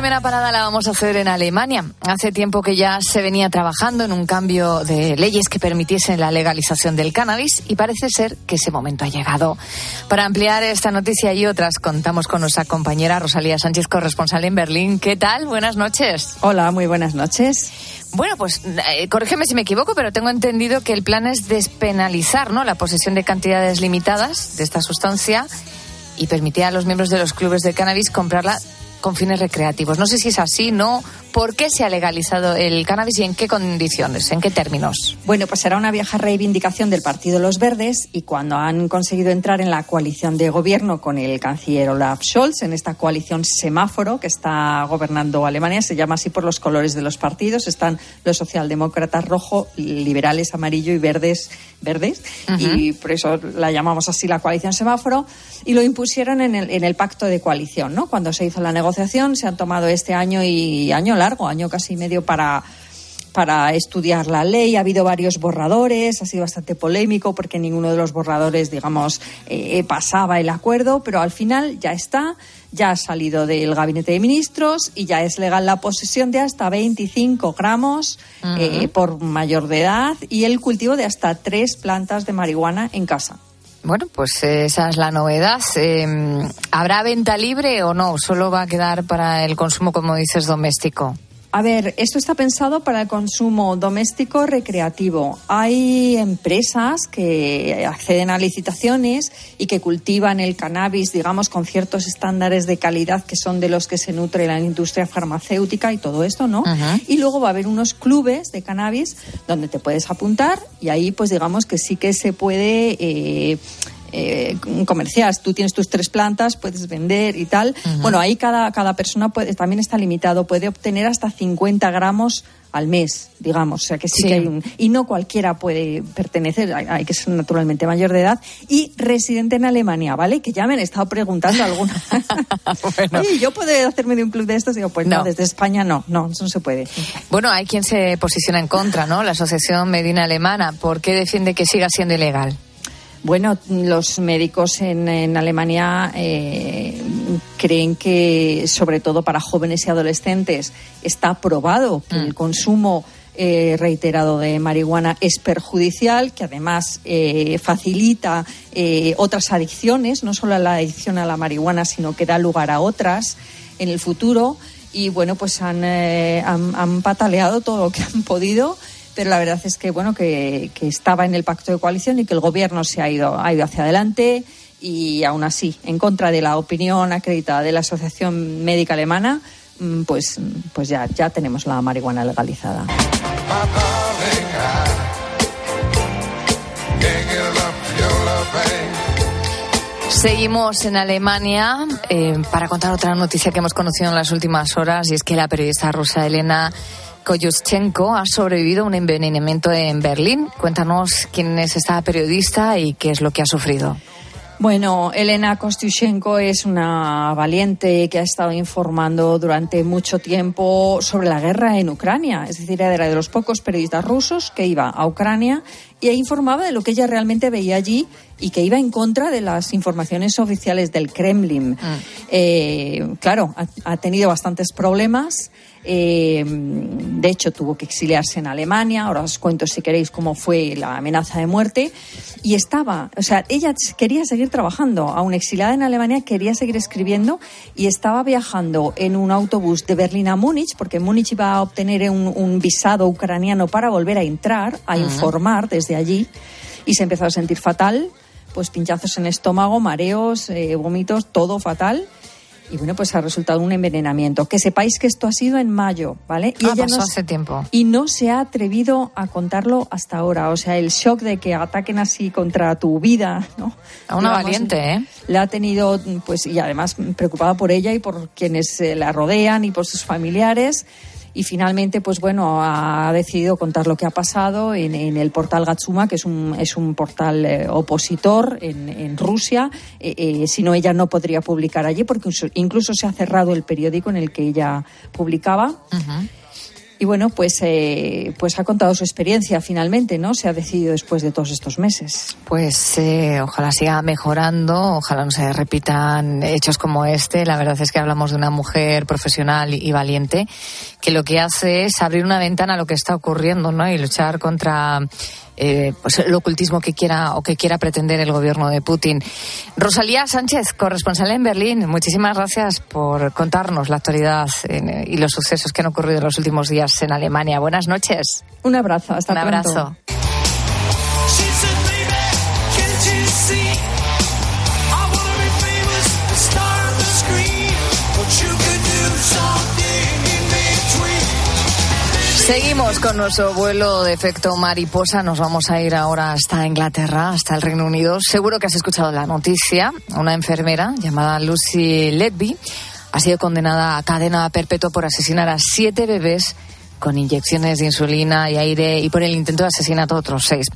Primera parada la vamos a hacer en Alemania. Hace tiempo que ya se venía trabajando en un cambio de leyes que permitiesen la legalización del cannabis y parece ser que ese momento ha llegado. Para ampliar esta noticia y otras, contamos con nuestra compañera Rosalía Sánchez, corresponsal en Berlín. ¿Qué tal? Buenas noches. Hola, muy buenas noches. Bueno, pues eh, corrígeme si me equivoco, pero tengo entendido que el plan es despenalizar ¿no? la posesión de cantidades limitadas de esta sustancia y permitir a los miembros de los clubes de cannabis comprarla con fines recreativos. No sé si es así, ¿no? ¿Por qué se ha legalizado el cannabis y en qué condiciones, en qué términos? Bueno, pues será una vieja reivindicación del Partido Los Verdes y cuando han conseguido entrar en la coalición de gobierno con el canciller Olaf Scholz, en esta coalición semáforo que está gobernando Alemania, se llama así por los colores de los partidos, están los socialdemócratas rojo, liberales amarillo y verdes verdes y por eso la llamamos así la coalición semáforo y lo impusieron en el, en el pacto de coalición, ¿no? Cuando se hizo la negociación se han tomado este año y año largo, año casi medio para para estudiar la ley. Ha habido varios borradores, ha sido bastante polémico porque ninguno de los borradores, digamos, eh, pasaba el acuerdo, pero al final ya está, ya ha salido del gabinete de ministros y ya es legal la posesión de hasta 25 gramos eh, por mayor de edad y el cultivo de hasta tres plantas de marihuana en casa. Bueno, pues esa es la novedad. Eh, ¿Habrá venta libre o no? ¿Solo va a quedar para el consumo, como dices, doméstico? A ver, esto está pensado para el consumo doméstico recreativo. Hay empresas que acceden a licitaciones y que cultivan el cannabis, digamos, con ciertos estándares de calidad que son de los que se nutre la industria farmacéutica y todo esto, ¿no? Y luego va a haber unos clubes de cannabis donde te puedes apuntar y ahí, pues digamos que sí que se puede. eh, eh, comercial. Tú tienes tus tres plantas, puedes vender y tal. Bueno, ahí cada, cada persona puede, también está limitado, puede obtener hasta 50 gramos al mes, digamos. O sea que sí, Sí. que hay un. Y no cualquiera puede pertenecer, hay, hay que ser naturalmente mayor de edad y residente en Alemania, ¿vale? Que ya me han estado preguntando alguna. [LAUGHS] Oye, ¿yo puedo hacerme de un club de estos? Digo, pues no, No. desde España no, no, eso no se puede. Bueno, hay quien se posiciona en contra, ¿no? La Asociación Medina Alemana. ¿Por qué defiende que siga siendo ilegal? Bueno, los médicos en, en Alemania eh, creen que, sobre todo para jóvenes y adolescentes, está probado que el consumo eh, reiterado de marihuana es perjudicial, que además eh, facilita eh, otras adicciones, no solo la adicción a la marihuana, sino que da lugar a otras en el futuro. Y bueno, pues han, eh, han, han pataleado todo lo que han podido pero la verdad es que bueno que, estaba en el pacto de coalición y que el gobierno se ha ido ha ido hacia adelante y aún así en contra de la opinión acreditada de la Asociación Médica Alemana mm, pues pues ya ya tenemos la marihuana legalizada. Seguimos en Alemania eh, para contar otra noticia que hemos conocido en las últimas horas y es que la periodista rusa Elena Koyuschenko ha sobrevivido a un envenenamiento en Berlín. Cuéntanos quién es esta periodista y qué es lo que ha sufrido. Bueno, Elena Kostyushenko es una valiente que ha estado informando durante mucho tiempo sobre la guerra en Ucrania. Es decir, era de los pocos periodistas rusos que iba a Ucrania y informaba de lo que ella realmente veía allí y que iba en contra de las informaciones oficiales del Kremlin. Eh, claro, ha, ha tenido bastantes problemas. Eh, de hecho, tuvo que exiliarse en Alemania. Ahora os cuento, si queréis, cómo fue la amenaza de muerte. Y estaba, o sea, ella quería seguir trabajando. Aún exiliada en Alemania, quería seguir escribiendo y estaba viajando en un autobús de Berlín a Múnich, porque Múnich iba a obtener un, un visado ucraniano para volver a entrar, a informar desde allí. Y se empezó a sentir fatal, pues pinchazos en estómago, mareos, eh, vómitos, todo fatal. Y bueno, pues ha resultado un envenenamiento. Que sepáis que esto ha sido en mayo, ¿vale? Ah, ella pasó no- hace tiempo. y no se ha atrevido a contarlo hasta ahora. O sea, el shock de que ataquen así contra tu vida, ¿no? A una Digamos, valiente, ¿eh? La ha tenido, pues, y además preocupada por ella y por quienes eh, la rodean y por sus familiares. Y finalmente, pues bueno, ha decidido contar lo que ha pasado en, el portal Gatsuma, que es un, es un portal eh, opositor en, Rusia. Eh, eh, si no, ella no podría publicar allí, porque incluso- se ha cerrado el periódico en el que ella publicaba. Y bueno, pues, eh, pues ha contado su experiencia finalmente, ¿no? Se ha decidido después de todos estos meses. Pues eh, ojalá siga mejorando, ojalá no se repitan hechos como este. La verdad es que hablamos de una mujer profesional y valiente que lo que hace es abrir una ventana a lo que está ocurriendo, ¿no? Y luchar contra eh, pues el ocultismo que quiera o que quiera pretender el gobierno de Putin. Rosalía Sánchez, corresponsal en Berlín, muchísimas gracias por contarnos la actualidad en- y los sucesos que han ocurrido en los últimos días en Alemania. Buenas noches. Un abrazo, hasta Un pronto. abrazo. Con nuestro vuelo de efecto mariposa. Nos vamos a ir ahora hasta Inglaterra, hasta el Reino Unido. Seguro que has escuchado la noticia. Una enfermera llamada Lucy Letby ha sido condenada a cadena perpetua por asesinar a siete bebés con inyecciones de insulina y aire y por el intento de asesinato a otros seis.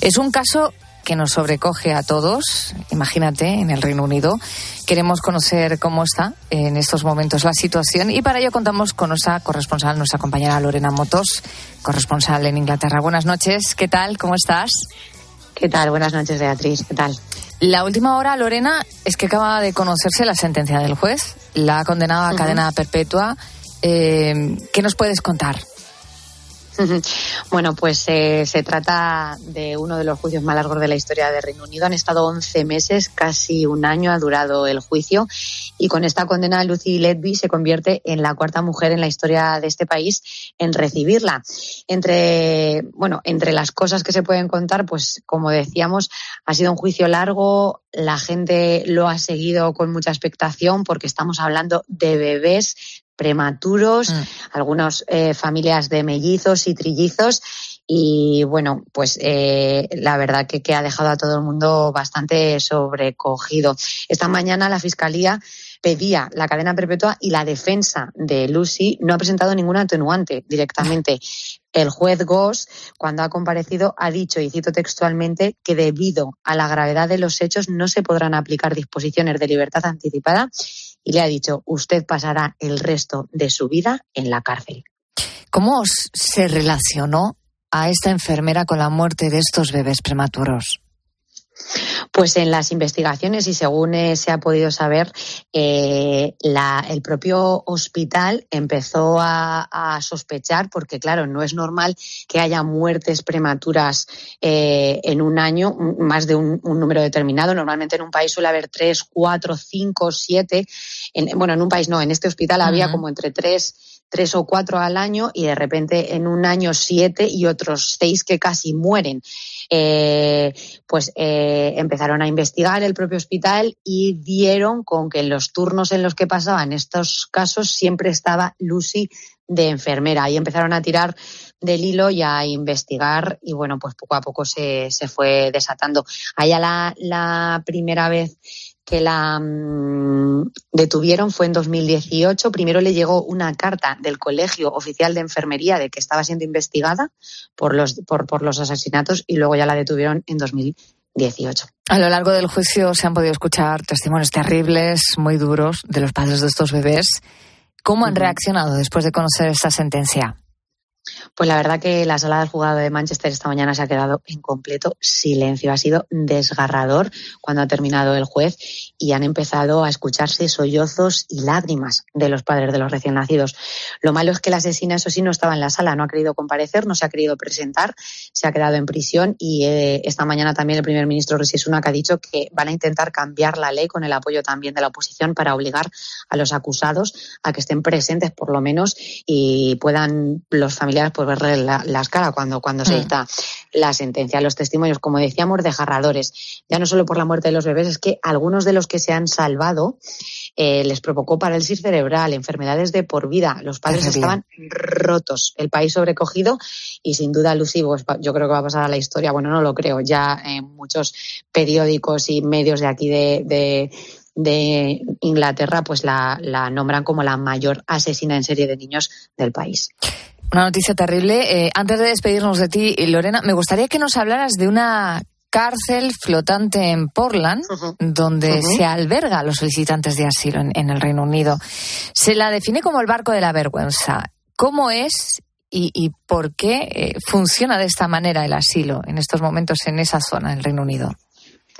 Es un caso que nos sobrecoge a todos, imagínate, en el Reino Unido. Queremos conocer cómo está en estos momentos la situación y para ello contamos con nuestra corresponsal, nuestra compañera Lorena Motos, corresponsal en Inglaterra. Buenas noches, ¿qué tal? ¿Cómo estás? ¿Qué tal? Buenas noches, Beatriz. ¿Qué tal? La última hora, Lorena, es que acaba de conocerse la sentencia del juez. La ha condenado a cadena perpetua. Eh, ¿Qué nos puedes contar? [LAUGHS] Bueno, pues eh, se trata de uno de los juicios más largos de la historia de Reino Unido. Han estado 11 meses, casi un año ha durado el juicio y con esta condena Lucy Letby se convierte en la cuarta mujer en la historia de este país en recibirla. Entre, bueno, entre las cosas que se pueden contar, pues como decíamos, ha sido un juicio largo, la gente lo ha seguido con mucha expectación porque estamos hablando de bebés prematuros, algunas eh, familias de mellizos y trillizos. y bueno, pues eh, la verdad que, que ha dejado a todo el mundo bastante sobrecogido. Esta mañana la Fiscalía pedía la cadena perpetua y la defensa de Lucy no ha presentado ningún atenuante directamente. El juez Goss, cuando ha comparecido, ha dicho, y cito textualmente, que debido a la gravedad de los hechos no se podrán aplicar disposiciones de libertad anticipada y le ha dicho, usted pasará el resto de su vida en la cárcel. ¿Cómo se relacionó a esta enfermera con la muerte de estos bebés prematuros? Pues en las investigaciones y según eh, se ha podido saber, eh, la, el propio hospital empezó a, a, sospechar, porque claro, no es normal que haya muertes prematuras eh, en un año, más de un, un, número determinado. Normalmente en un país suele haber tres, cuatro, cinco, siete. En, bueno, en un país no, en este hospital uh -huh. había como entre tres tres o cuatro al año y de repente en un año siete y otros seis que casi mueren. Eh, pues eh, empezaron a investigar el propio hospital y dieron con que en los turnos en los que pasaban estos casos siempre estaba Lucy de enfermera y empezaron a tirar del hilo y a investigar y bueno, pues poco a poco se, se fue desatando. Allá la, la primera vez que la mmm, detuvieron fue en 2018. Primero le llegó una carta del Colegio Oficial de Enfermería de que estaba siendo investigada por los, por, por los asesinatos y luego ya la detuvieron en 2018. A lo largo del juicio se han podido escuchar testimonios terribles, muy duros, de los padres de estos bebés. ¿Cómo han reaccionado después de conocer esta sentencia? Pues la verdad que la sala del juzgado de Manchester esta mañana se ha quedado en completo silencio. Ha sido desgarrador cuando ha terminado el juez y han empezado a escucharse sollozos y lágrimas de los padres de los recién nacidos. Lo malo es que la asesina, eso sí, no estaba en la sala, no ha querido comparecer, no se ha querido presentar, se ha quedado en prisión y eh, esta mañana también el primer ministro Rishi Sunak ha dicho que van a intentar cambiar la ley con el apoyo también de la oposición para obligar a los acusados a que estén presentes por lo menos y puedan los familiares pues verle la, las caras cuando, cuando se dicta la sentencia. Los testimonios, como decíamos, desgarradores. Ya no solo por la muerte de los bebés, es que algunos de los que se han salvado eh, les provocó parálisis cerebral, enfermedades de por vida. Los padres estaban rotos, el país sobrecogido y sin duda Lucy, pues, yo creo que va a pasar a la historia. Bueno, no lo creo. Ya en muchos periódicos y medios de aquí de, de de Inglaterra, pues la, la, nombran como la mayor asesina en serie de niños del país. Una noticia terrible. Eh, antes de despedirnos de ti, Lorena, me gustaría que nos hablaras de una cárcel flotante en Portland, uh -huh. donde uh -huh. se alberga a los solicitantes de asilo en, en, el Reino Unido. Se la define como el barco de la vergüenza. ¿Cómo es y, y por qué eh, funciona de esta manera el asilo en estos momentos en esa zona, en el Reino Unido?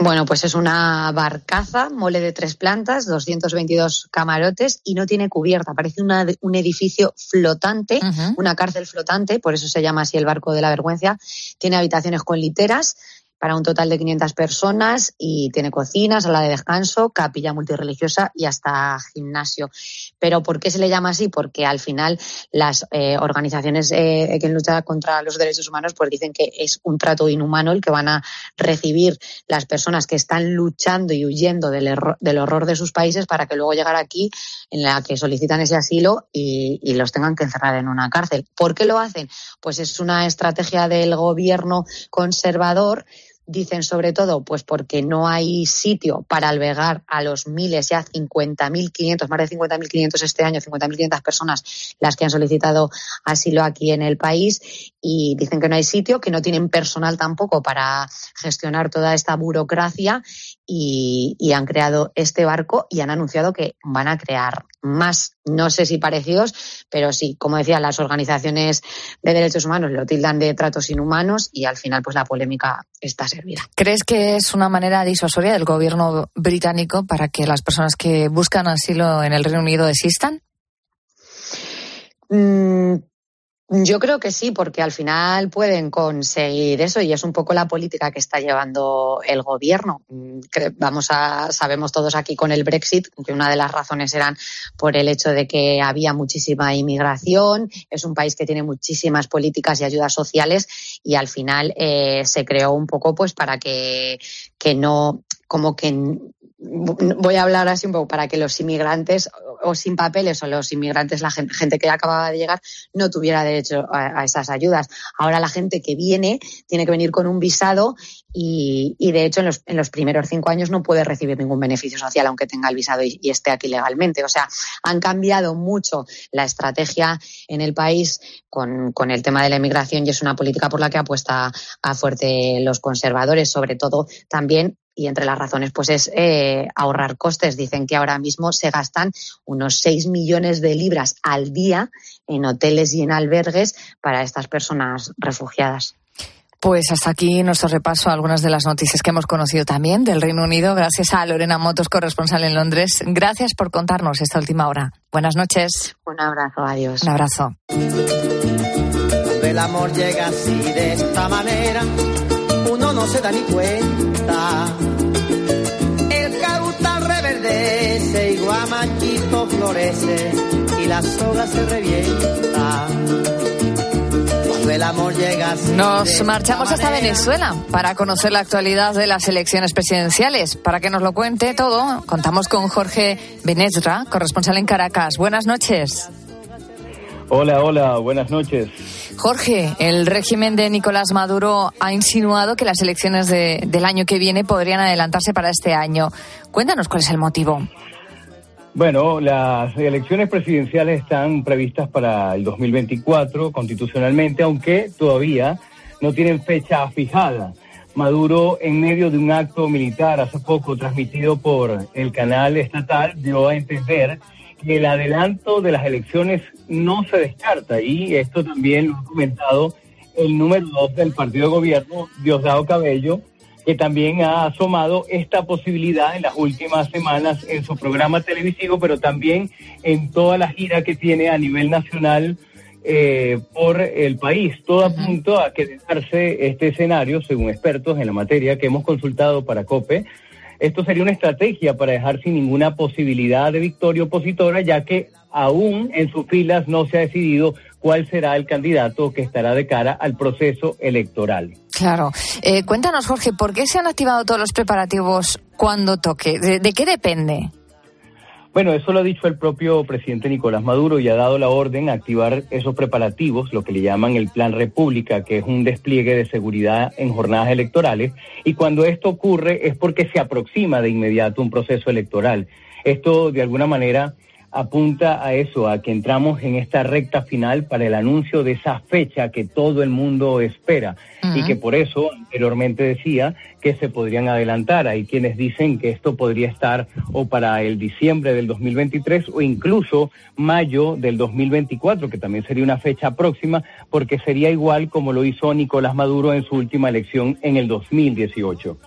Bueno, pues es una barcaza, mole de tres plantas, 222 camarotes y no tiene cubierta. Parece una, un edificio flotante, uh -huh. una cárcel flotante, por eso se llama así el barco de la vergüenza. Tiene habitaciones con literas para un total de 500 personas y tiene cocina, sala de descanso, capilla multireligiosa y hasta gimnasio. Pero ¿por qué se le llama así? Porque al final las eh, organizaciones eh, que luchan contra los derechos humanos pues dicen que es un trato inhumano el que van a recibir las personas que están luchando y huyendo del, error, del horror de sus países para que luego llegar aquí en la que solicitan ese asilo y los tengan que encerrar en una cárcel. ¿Por qué lo hacen? Pues es una estrategia del gobierno conservador Dicen sobre todo, pues porque no hay sitio para albergar a los miles, ya 50.500, más de 50.500 este año, 50.500 personas las que han solicitado asilo aquí en el país y dicen que no hay sitio, que no tienen personal tampoco para gestionar toda esta burocracia y, y, han creado este barco y han anunciado que van a crear más, no sé si parecidos, pero sí, como decía, las organizaciones de derechos humanos lo tildan de tratos inhumanos y al final pues la polémica está servida. ¿Crees que es una manera disuasoria del gobierno británico para que las personas que buscan asilo en el Reino Unido desistan? Mm, yo creo que sí, porque al final pueden conseguir eso y es un poco la política que está llevando el gobierno. Mm, vamos a, sabemos todos aquí con el Brexit que una de las razones eran por el hecho de que había muchísima inmigración, es un país que tiene muchísimas políticas y ayudas sociales y al final eh, se creó un poco pues para que, que no, como que voy a hablar así un poco para que los inmigrantes o sin papeles o los inmigrantes, la gente, que acababa de llegar, no tuviera derecho a, esas ayudas. Ahora la gente que viene tiene que venir con un visado y, de hecho en los, primeros cinco años no puede recibir ningún beneficio social aunque tenga el visado y, y, esté aquí legalmente. O sea, han cambiado mucho la estrategia en el país con, con, el tema de la inmigración y es una política por la que apuesta a fuerte los conservadores, sobre todo también y entre las razones pues es eh, ahorrar costes. Dicen que ahora mismo se gastan unos 6 millones de libras al día en hoteles y en albergues para estas personas refugiadas. Pues hasta aquí nuestro repaso a algunas de las noticias que hemos conocido también del Reino Unido, gracias a Lorena Motos, corresponsal en Londres. Gracias por contarnos esta última hora. Buenas noches. Un abrazo, adiós. Un abrazo. El amor llega así de esta manera, uno no se da ni cuenta. El carutal reverdece y guamachito florece y la soga se revienta. El amor llega Nos marchamos hasta Venezuela para conocer la actualidad de las elecciones presidenciales. Para que nos lo cuente todo, contamos con Jorge Benesra, corresponsal en Caracas. Buenas noches. Hola, hola, buenas noches. Jorge, el régimen de Nicolás Maduro ha insinuado que las elecciones de, del año que viene podrían adelantarse para este año. Cuéntanos cuál es el motivo. Bueno, las elecciones presidenciales están previstas para el 2024 constitucionalmente, aunque todavía no tienen fecha fijada. Maduro, en medio de un acto militar hace poco transmitido por el canal estatal, dio a entender que el adelanto de las elecciones no se descarta. Y esto también lo ha comentado el número dos del partido de gobierno, Diosdado Cabello, que también ha asomado esta posibilidad en las últimas semanas en su programa televisivo, pero también en toda la gira que tiene a nivel nacional eh, por el país. Todo apunta a que darse este escenario, según expertos en la materia que hemos consultado para COPE, esto sería una estrategia para dejar sin ninguna posibilidad de victoria opositora, ya que aún en sus filas no se ha decidido cuál será el candidato que estará de cara al proceso electoral. Claro. Eh, cuéntanos, Jorge, ¿por qué se han activado todos los preparativos cuando toque? ¿De, de qué depende? Bueno, eso lo ha dicho el propio presidente Nicolás Maduro y ha dado la orden a activar esos preparativos, lo que le llaman el Plan República, que es un despliegue de seguridad en jornadas electorales. Y cuando esto ocurre es porque se aproxima de inmediato un proceso electoral. Esto, de alguna manera, apunta a eso, a que entramos en esta recta final para el anuncio de esa fecha que todo el mundo espera uh -huh. y que por eso anteriormente decía que se podrían adelantar. Hay quienes dicen que esto podría estar o para el diciembre del 2023 o incluso mayo del 2024, que también sería una fecha próxima, porque sería igual como lo hizo Nicolás Maduro en su última elección en el 2018.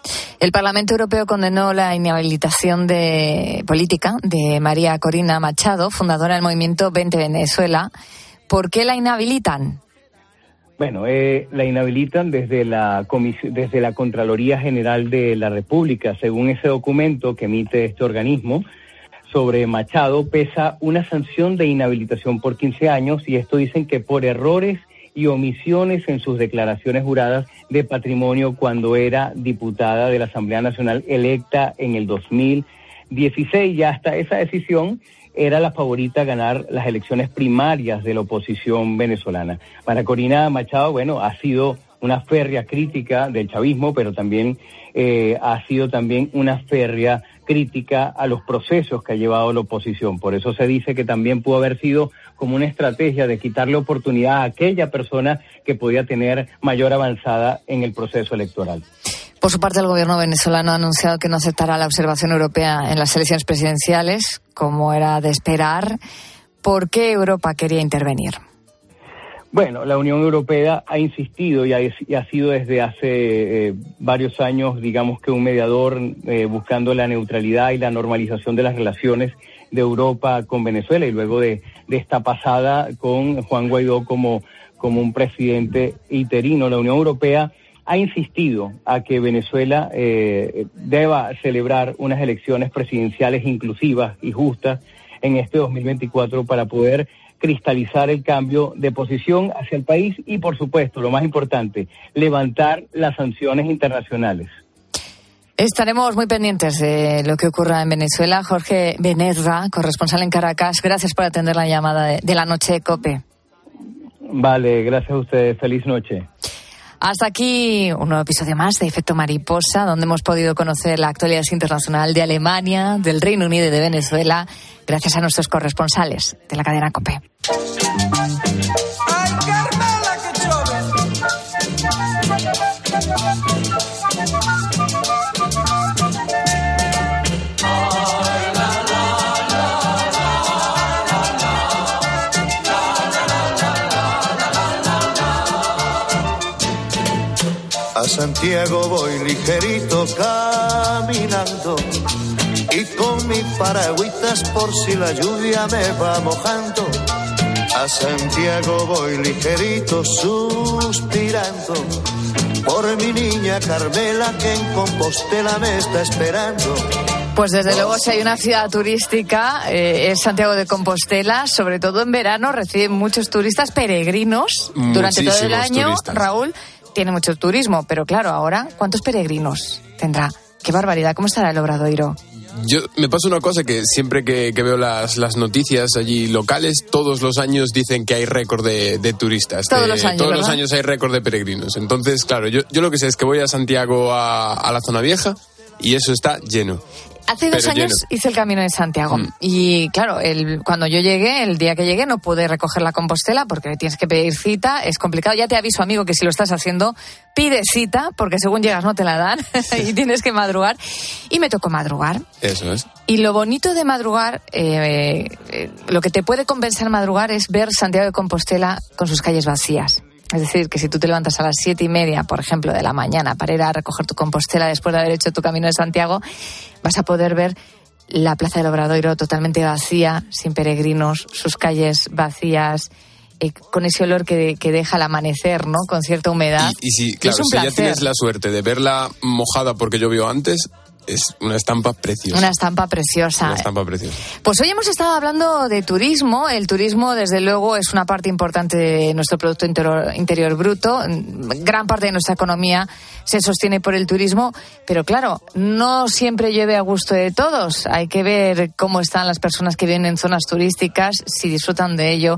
El Parlamento Europeo condenó la inhabilitación de política de María Corina Machado, fundadora del movimiento 20 Venezuela. ¿Por qué la inhabilitan? Bueno, eh, la inhabilitan desde la, desde la Contraloría General de la República. Según ese documento que emite este organismo sobre Machado, pesa una sanción de inhabilitación por 15 años y esto dicen que por errores y omisiones en sus declaraciones juradas de patrimonio cuando era diputada de la Asamblea Nacional electa en el 2016. Y hasta esa decisión era la favorita a ganar las elecciones primarias de la oposición venezolana. Para Corina Machado, bueno, ha sido una férrea crítica del chavismo, pero también eh, ha sido también una férrea crítica a los procesos que ha llevado la oposición. Por eso se dice que también pudo haber sido como una estrategia de quitarle oportunidad a aquella persona que podía tener mayor avanzada en el proceso electoral. Por su parte, el gobierno venezolano ha anunciado que no aceptará la observación europea en las elecciones presidenciales, como era de esperar. ¿Por qué Europa quería intervenir? Bueno, la Unión Europea ha insistido y ha, sido desde hace eh, varios años, digamos que un mediador eh, buscando la neutralidad y la normalización de las relaciones de Europa con Venezuela y luego de, de esta pasada con Juan Guaidó como, como un presidente interino. La Unión Europea ha insistido a que Venezuela eh, deba celebrar unas elecciones presidenciales inclusivas y justas en este 2024 para poder cristalizar el cambio de posición hacia el país y, por supuesto, lo más importante, levantar las sanciones internacionales. Estaremos muy pendientes de lo que ocurra en Venezuela. Jorge Benerra, corresponsal en Caracas, gracias por atender la llamada de, de la noche de COPE. Vale, gracias a ustedes. Feliz noche. Hasta aquí un nuevo episodio más de Efecto Mariposa, donde hemos podido conocer la actualidad internacional de Alemania, del Reino Unido y de Venezuela, gracias a nuestros corresponsales de la cadena COPE. Santiago voy ligerito caminando y con mis paragüitas por si la lluvia me va mojando. A Santiago voy ligerito suspirando por mi niña Carmela que en Compostela me está esperando. Pues desde luego, si hay una ciudad turística, eh, es Santiago de Compostela, sobre todo en verano, recibe muchos turistas peregrinos durante todo el año. turistas. Raúl tiene mucho turismo, pero claro, ahora, ¿cuántos peregrinos tendrá? Qué barbaridad, ¿cómo estará el Obradoiro? Yo, me pasa una cosa que siempre que, que veo las, las noticias allí locales, todos los años dicen que hay récord de, de turistas. Todos De- los años, Todos los años hay récord de peregrinos. Entonces, claro, yo, yo lo que sé es que voy a Santiago a, a la zona vieja y eso está lleno. Hace dos años lleno. hice el camino de Santiago Mm. y claro, el, cuando yo llegué, el día que llegué, no pude recoger la compostela porque tienes que pedir cita, es complicado. Ya te aviso, amigo, que si lo estás haciendo, pide cita porque según llegas no te la dan [LAUGHS] y tienes que madrugar. Y me tocó madrugar. Eso es. Y lo bonito de madrugar, eh, eh, lo que te puede compensar madrugar es ver Santiago de Compostela con sus calles vacías. Es decir, que si tú te levantas a las siete y media, por ejemplo, de la mañana para ir a recoger tu compostela después de haber hecho tu camino de Santiago, vas a poder ver la Plaza del Obradoiro totalmente vacía, sin peregrinos, sus calles vacías, eh, con ese olor que, que deja el amanecer, ¿no? Con cierta humedad. Y si, Y es claro, si ya tienes la suerte de verla mojada porque llovió antes, es una estampa preciosa. Una estampa preciosa. Una estampa preciosa. Pues hoy hemos estado hablando de turismo. El turismo, desde luego, es una parte importante de nuestro Producto Interior, Interior Bruto. Gran parte de nuestra economía se sostiene por el turismo. Pero claro, no siempre llueve a gusto de todos. Hay que ver cómo están las personas que viven en zonas turísticas, si disfrutan de ello,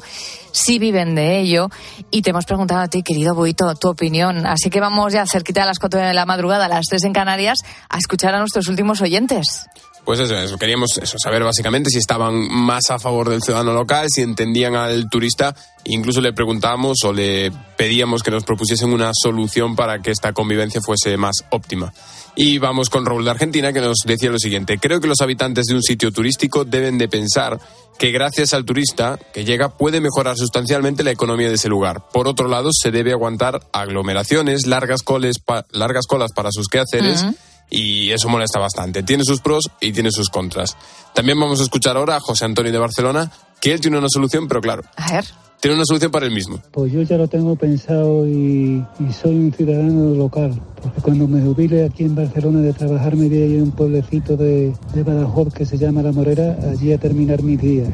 si viven de ello. Y te hemos preguntado a ti, querido Buito, tu opinión. Así que vamos ya cerquita a las 4 de la madrugada, a las 3 en Canarias, a escuchar a nuestros últimos oyentes. Pues eso, eso, queríamos eso, saber básicamente si estaban más a favor del ciudadano local, si entendían al turista, incluso le preguntábamos o le pedíamos que nos propusiesen una solución para que esta convivencia fuese más óptima. Y vamos con Raúl de Argentina que nos decía lo siguiente, creo que los habitantes de un sitio turístico deben de pensar que gracias al turista que llega puede mejorar sustancialmente la economía de ese lugar. Por otro lado, se debe aguantar aglomeraciones, largas, coles pa- largas colas para sus quehaceres Ujú. Y eso molesta bastante. Tiene sus pros y tiene sus contras. También vamos a escuchar ahora a José Antonio de Barcelona, que él tiene una solución, pero claro, A ver. tiene una solución para él mismo. Pues yo ya lo tengo pensado y, y soy un ciudadano local, porque cuando me jubile aquí en Barcelona de trabajar me voy a ir a un pueblecito de, de Badajoz que se llama La Morera, allí a terminar mis días.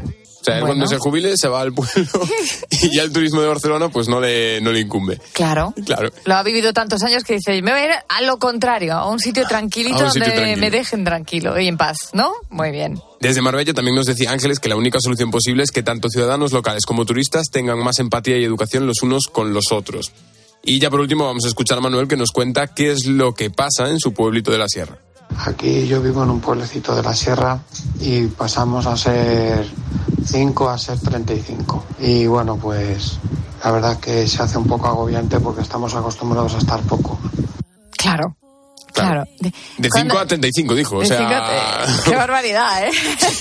O sea, él cuando se jubile se va al pueblo [LAUGHS] y ya el turismo de Barcelona pues no le, no le incumbe. Claro. Claro. Lo ha vivido tantos años que dice, me voy a ir a lo contrario, a un sitio tranquilito A un sitio donde tranquilo. me dejen tranquilo y en paz, ¿no? Muy bien. Desde Marbella también nos decía Ángeles que la única solución posible es que tanto ciudadanos locales como turistas tengan más empatía y educación los unos con los otros. Y ya por último vamos a escuchar a Manuel que nos cuenta qué es lo que pasa en su pueblito de la sierra. Aquí yo vivo en un pueblecito de la sierra y pasamos a ser 5 a ser 35. Y bueno, pues la verdad es que se hace un poco agobiante porque estamos acostumbrados a estar poco. Claro. Claro. De, De cuando- 5 a 35 dijo, o sea, cinco [LAUGHS] qué barbaridad, ¿eh?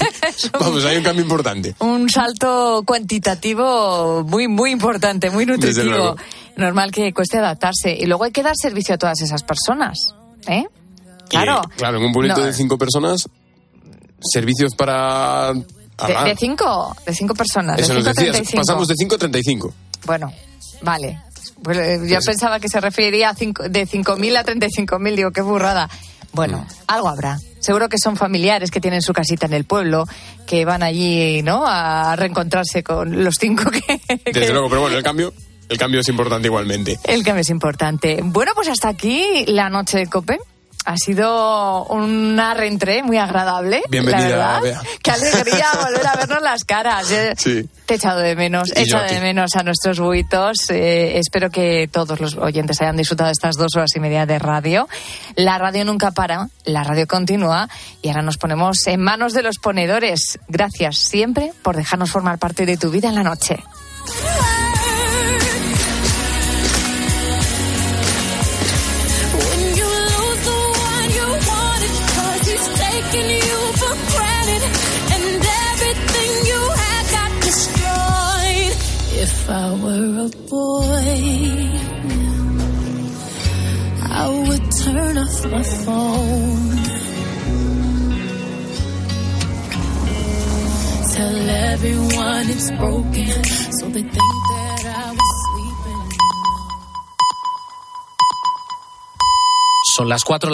[LAUGHS] vamos, hay un cambio importante. un salto cuantitativo muy, muy importante, muy nutritivo. Normal que cueste adaptarse. Y luego hay que dar servicio a todas esas personas, ¿eh? Claro. Y, claro, en un pueblito No. de 5 personas, servicios para... De, cinco, de cinco personas. Eso de nos cinco a decías, 35. pasamos de 5 a 35. Bueno, vale. Pues, eh, yo pensaba que se referiría a cinco- de 5.000 a 35.000. Digo, qué burrada. Bueno, Mm. algo habrá. Seguro que son familiares que tienen su casita en el pueblo, que van allí, ¿no? A reencontrarse con los cinco que... Desde luego, pero bueno, el cambio, el cambio es importante igualmente. El cambio es importante. Bueno, pues hasta aquí la noche de COPE. Ha sido una reentré muy agradable. Bienvenida, la verdad. Qué alegría volver a [LAUGHS] vernos las caras. Sí. Te he echado de menos, he echado de menos a nuestros buitos. Eh, espero que todos los oyentes hayan disfrutado de estas dos horas y media de radio. La radio nunca para, la radio continúa y ahora nos ponemos en manos de los ponedores. Gracias siempre por dejarnos formar parte de tu vida en la noche. If I were a boy, I would turn off my phone. Tell everyone it's broken, so they think that I was sleeping. Son las 4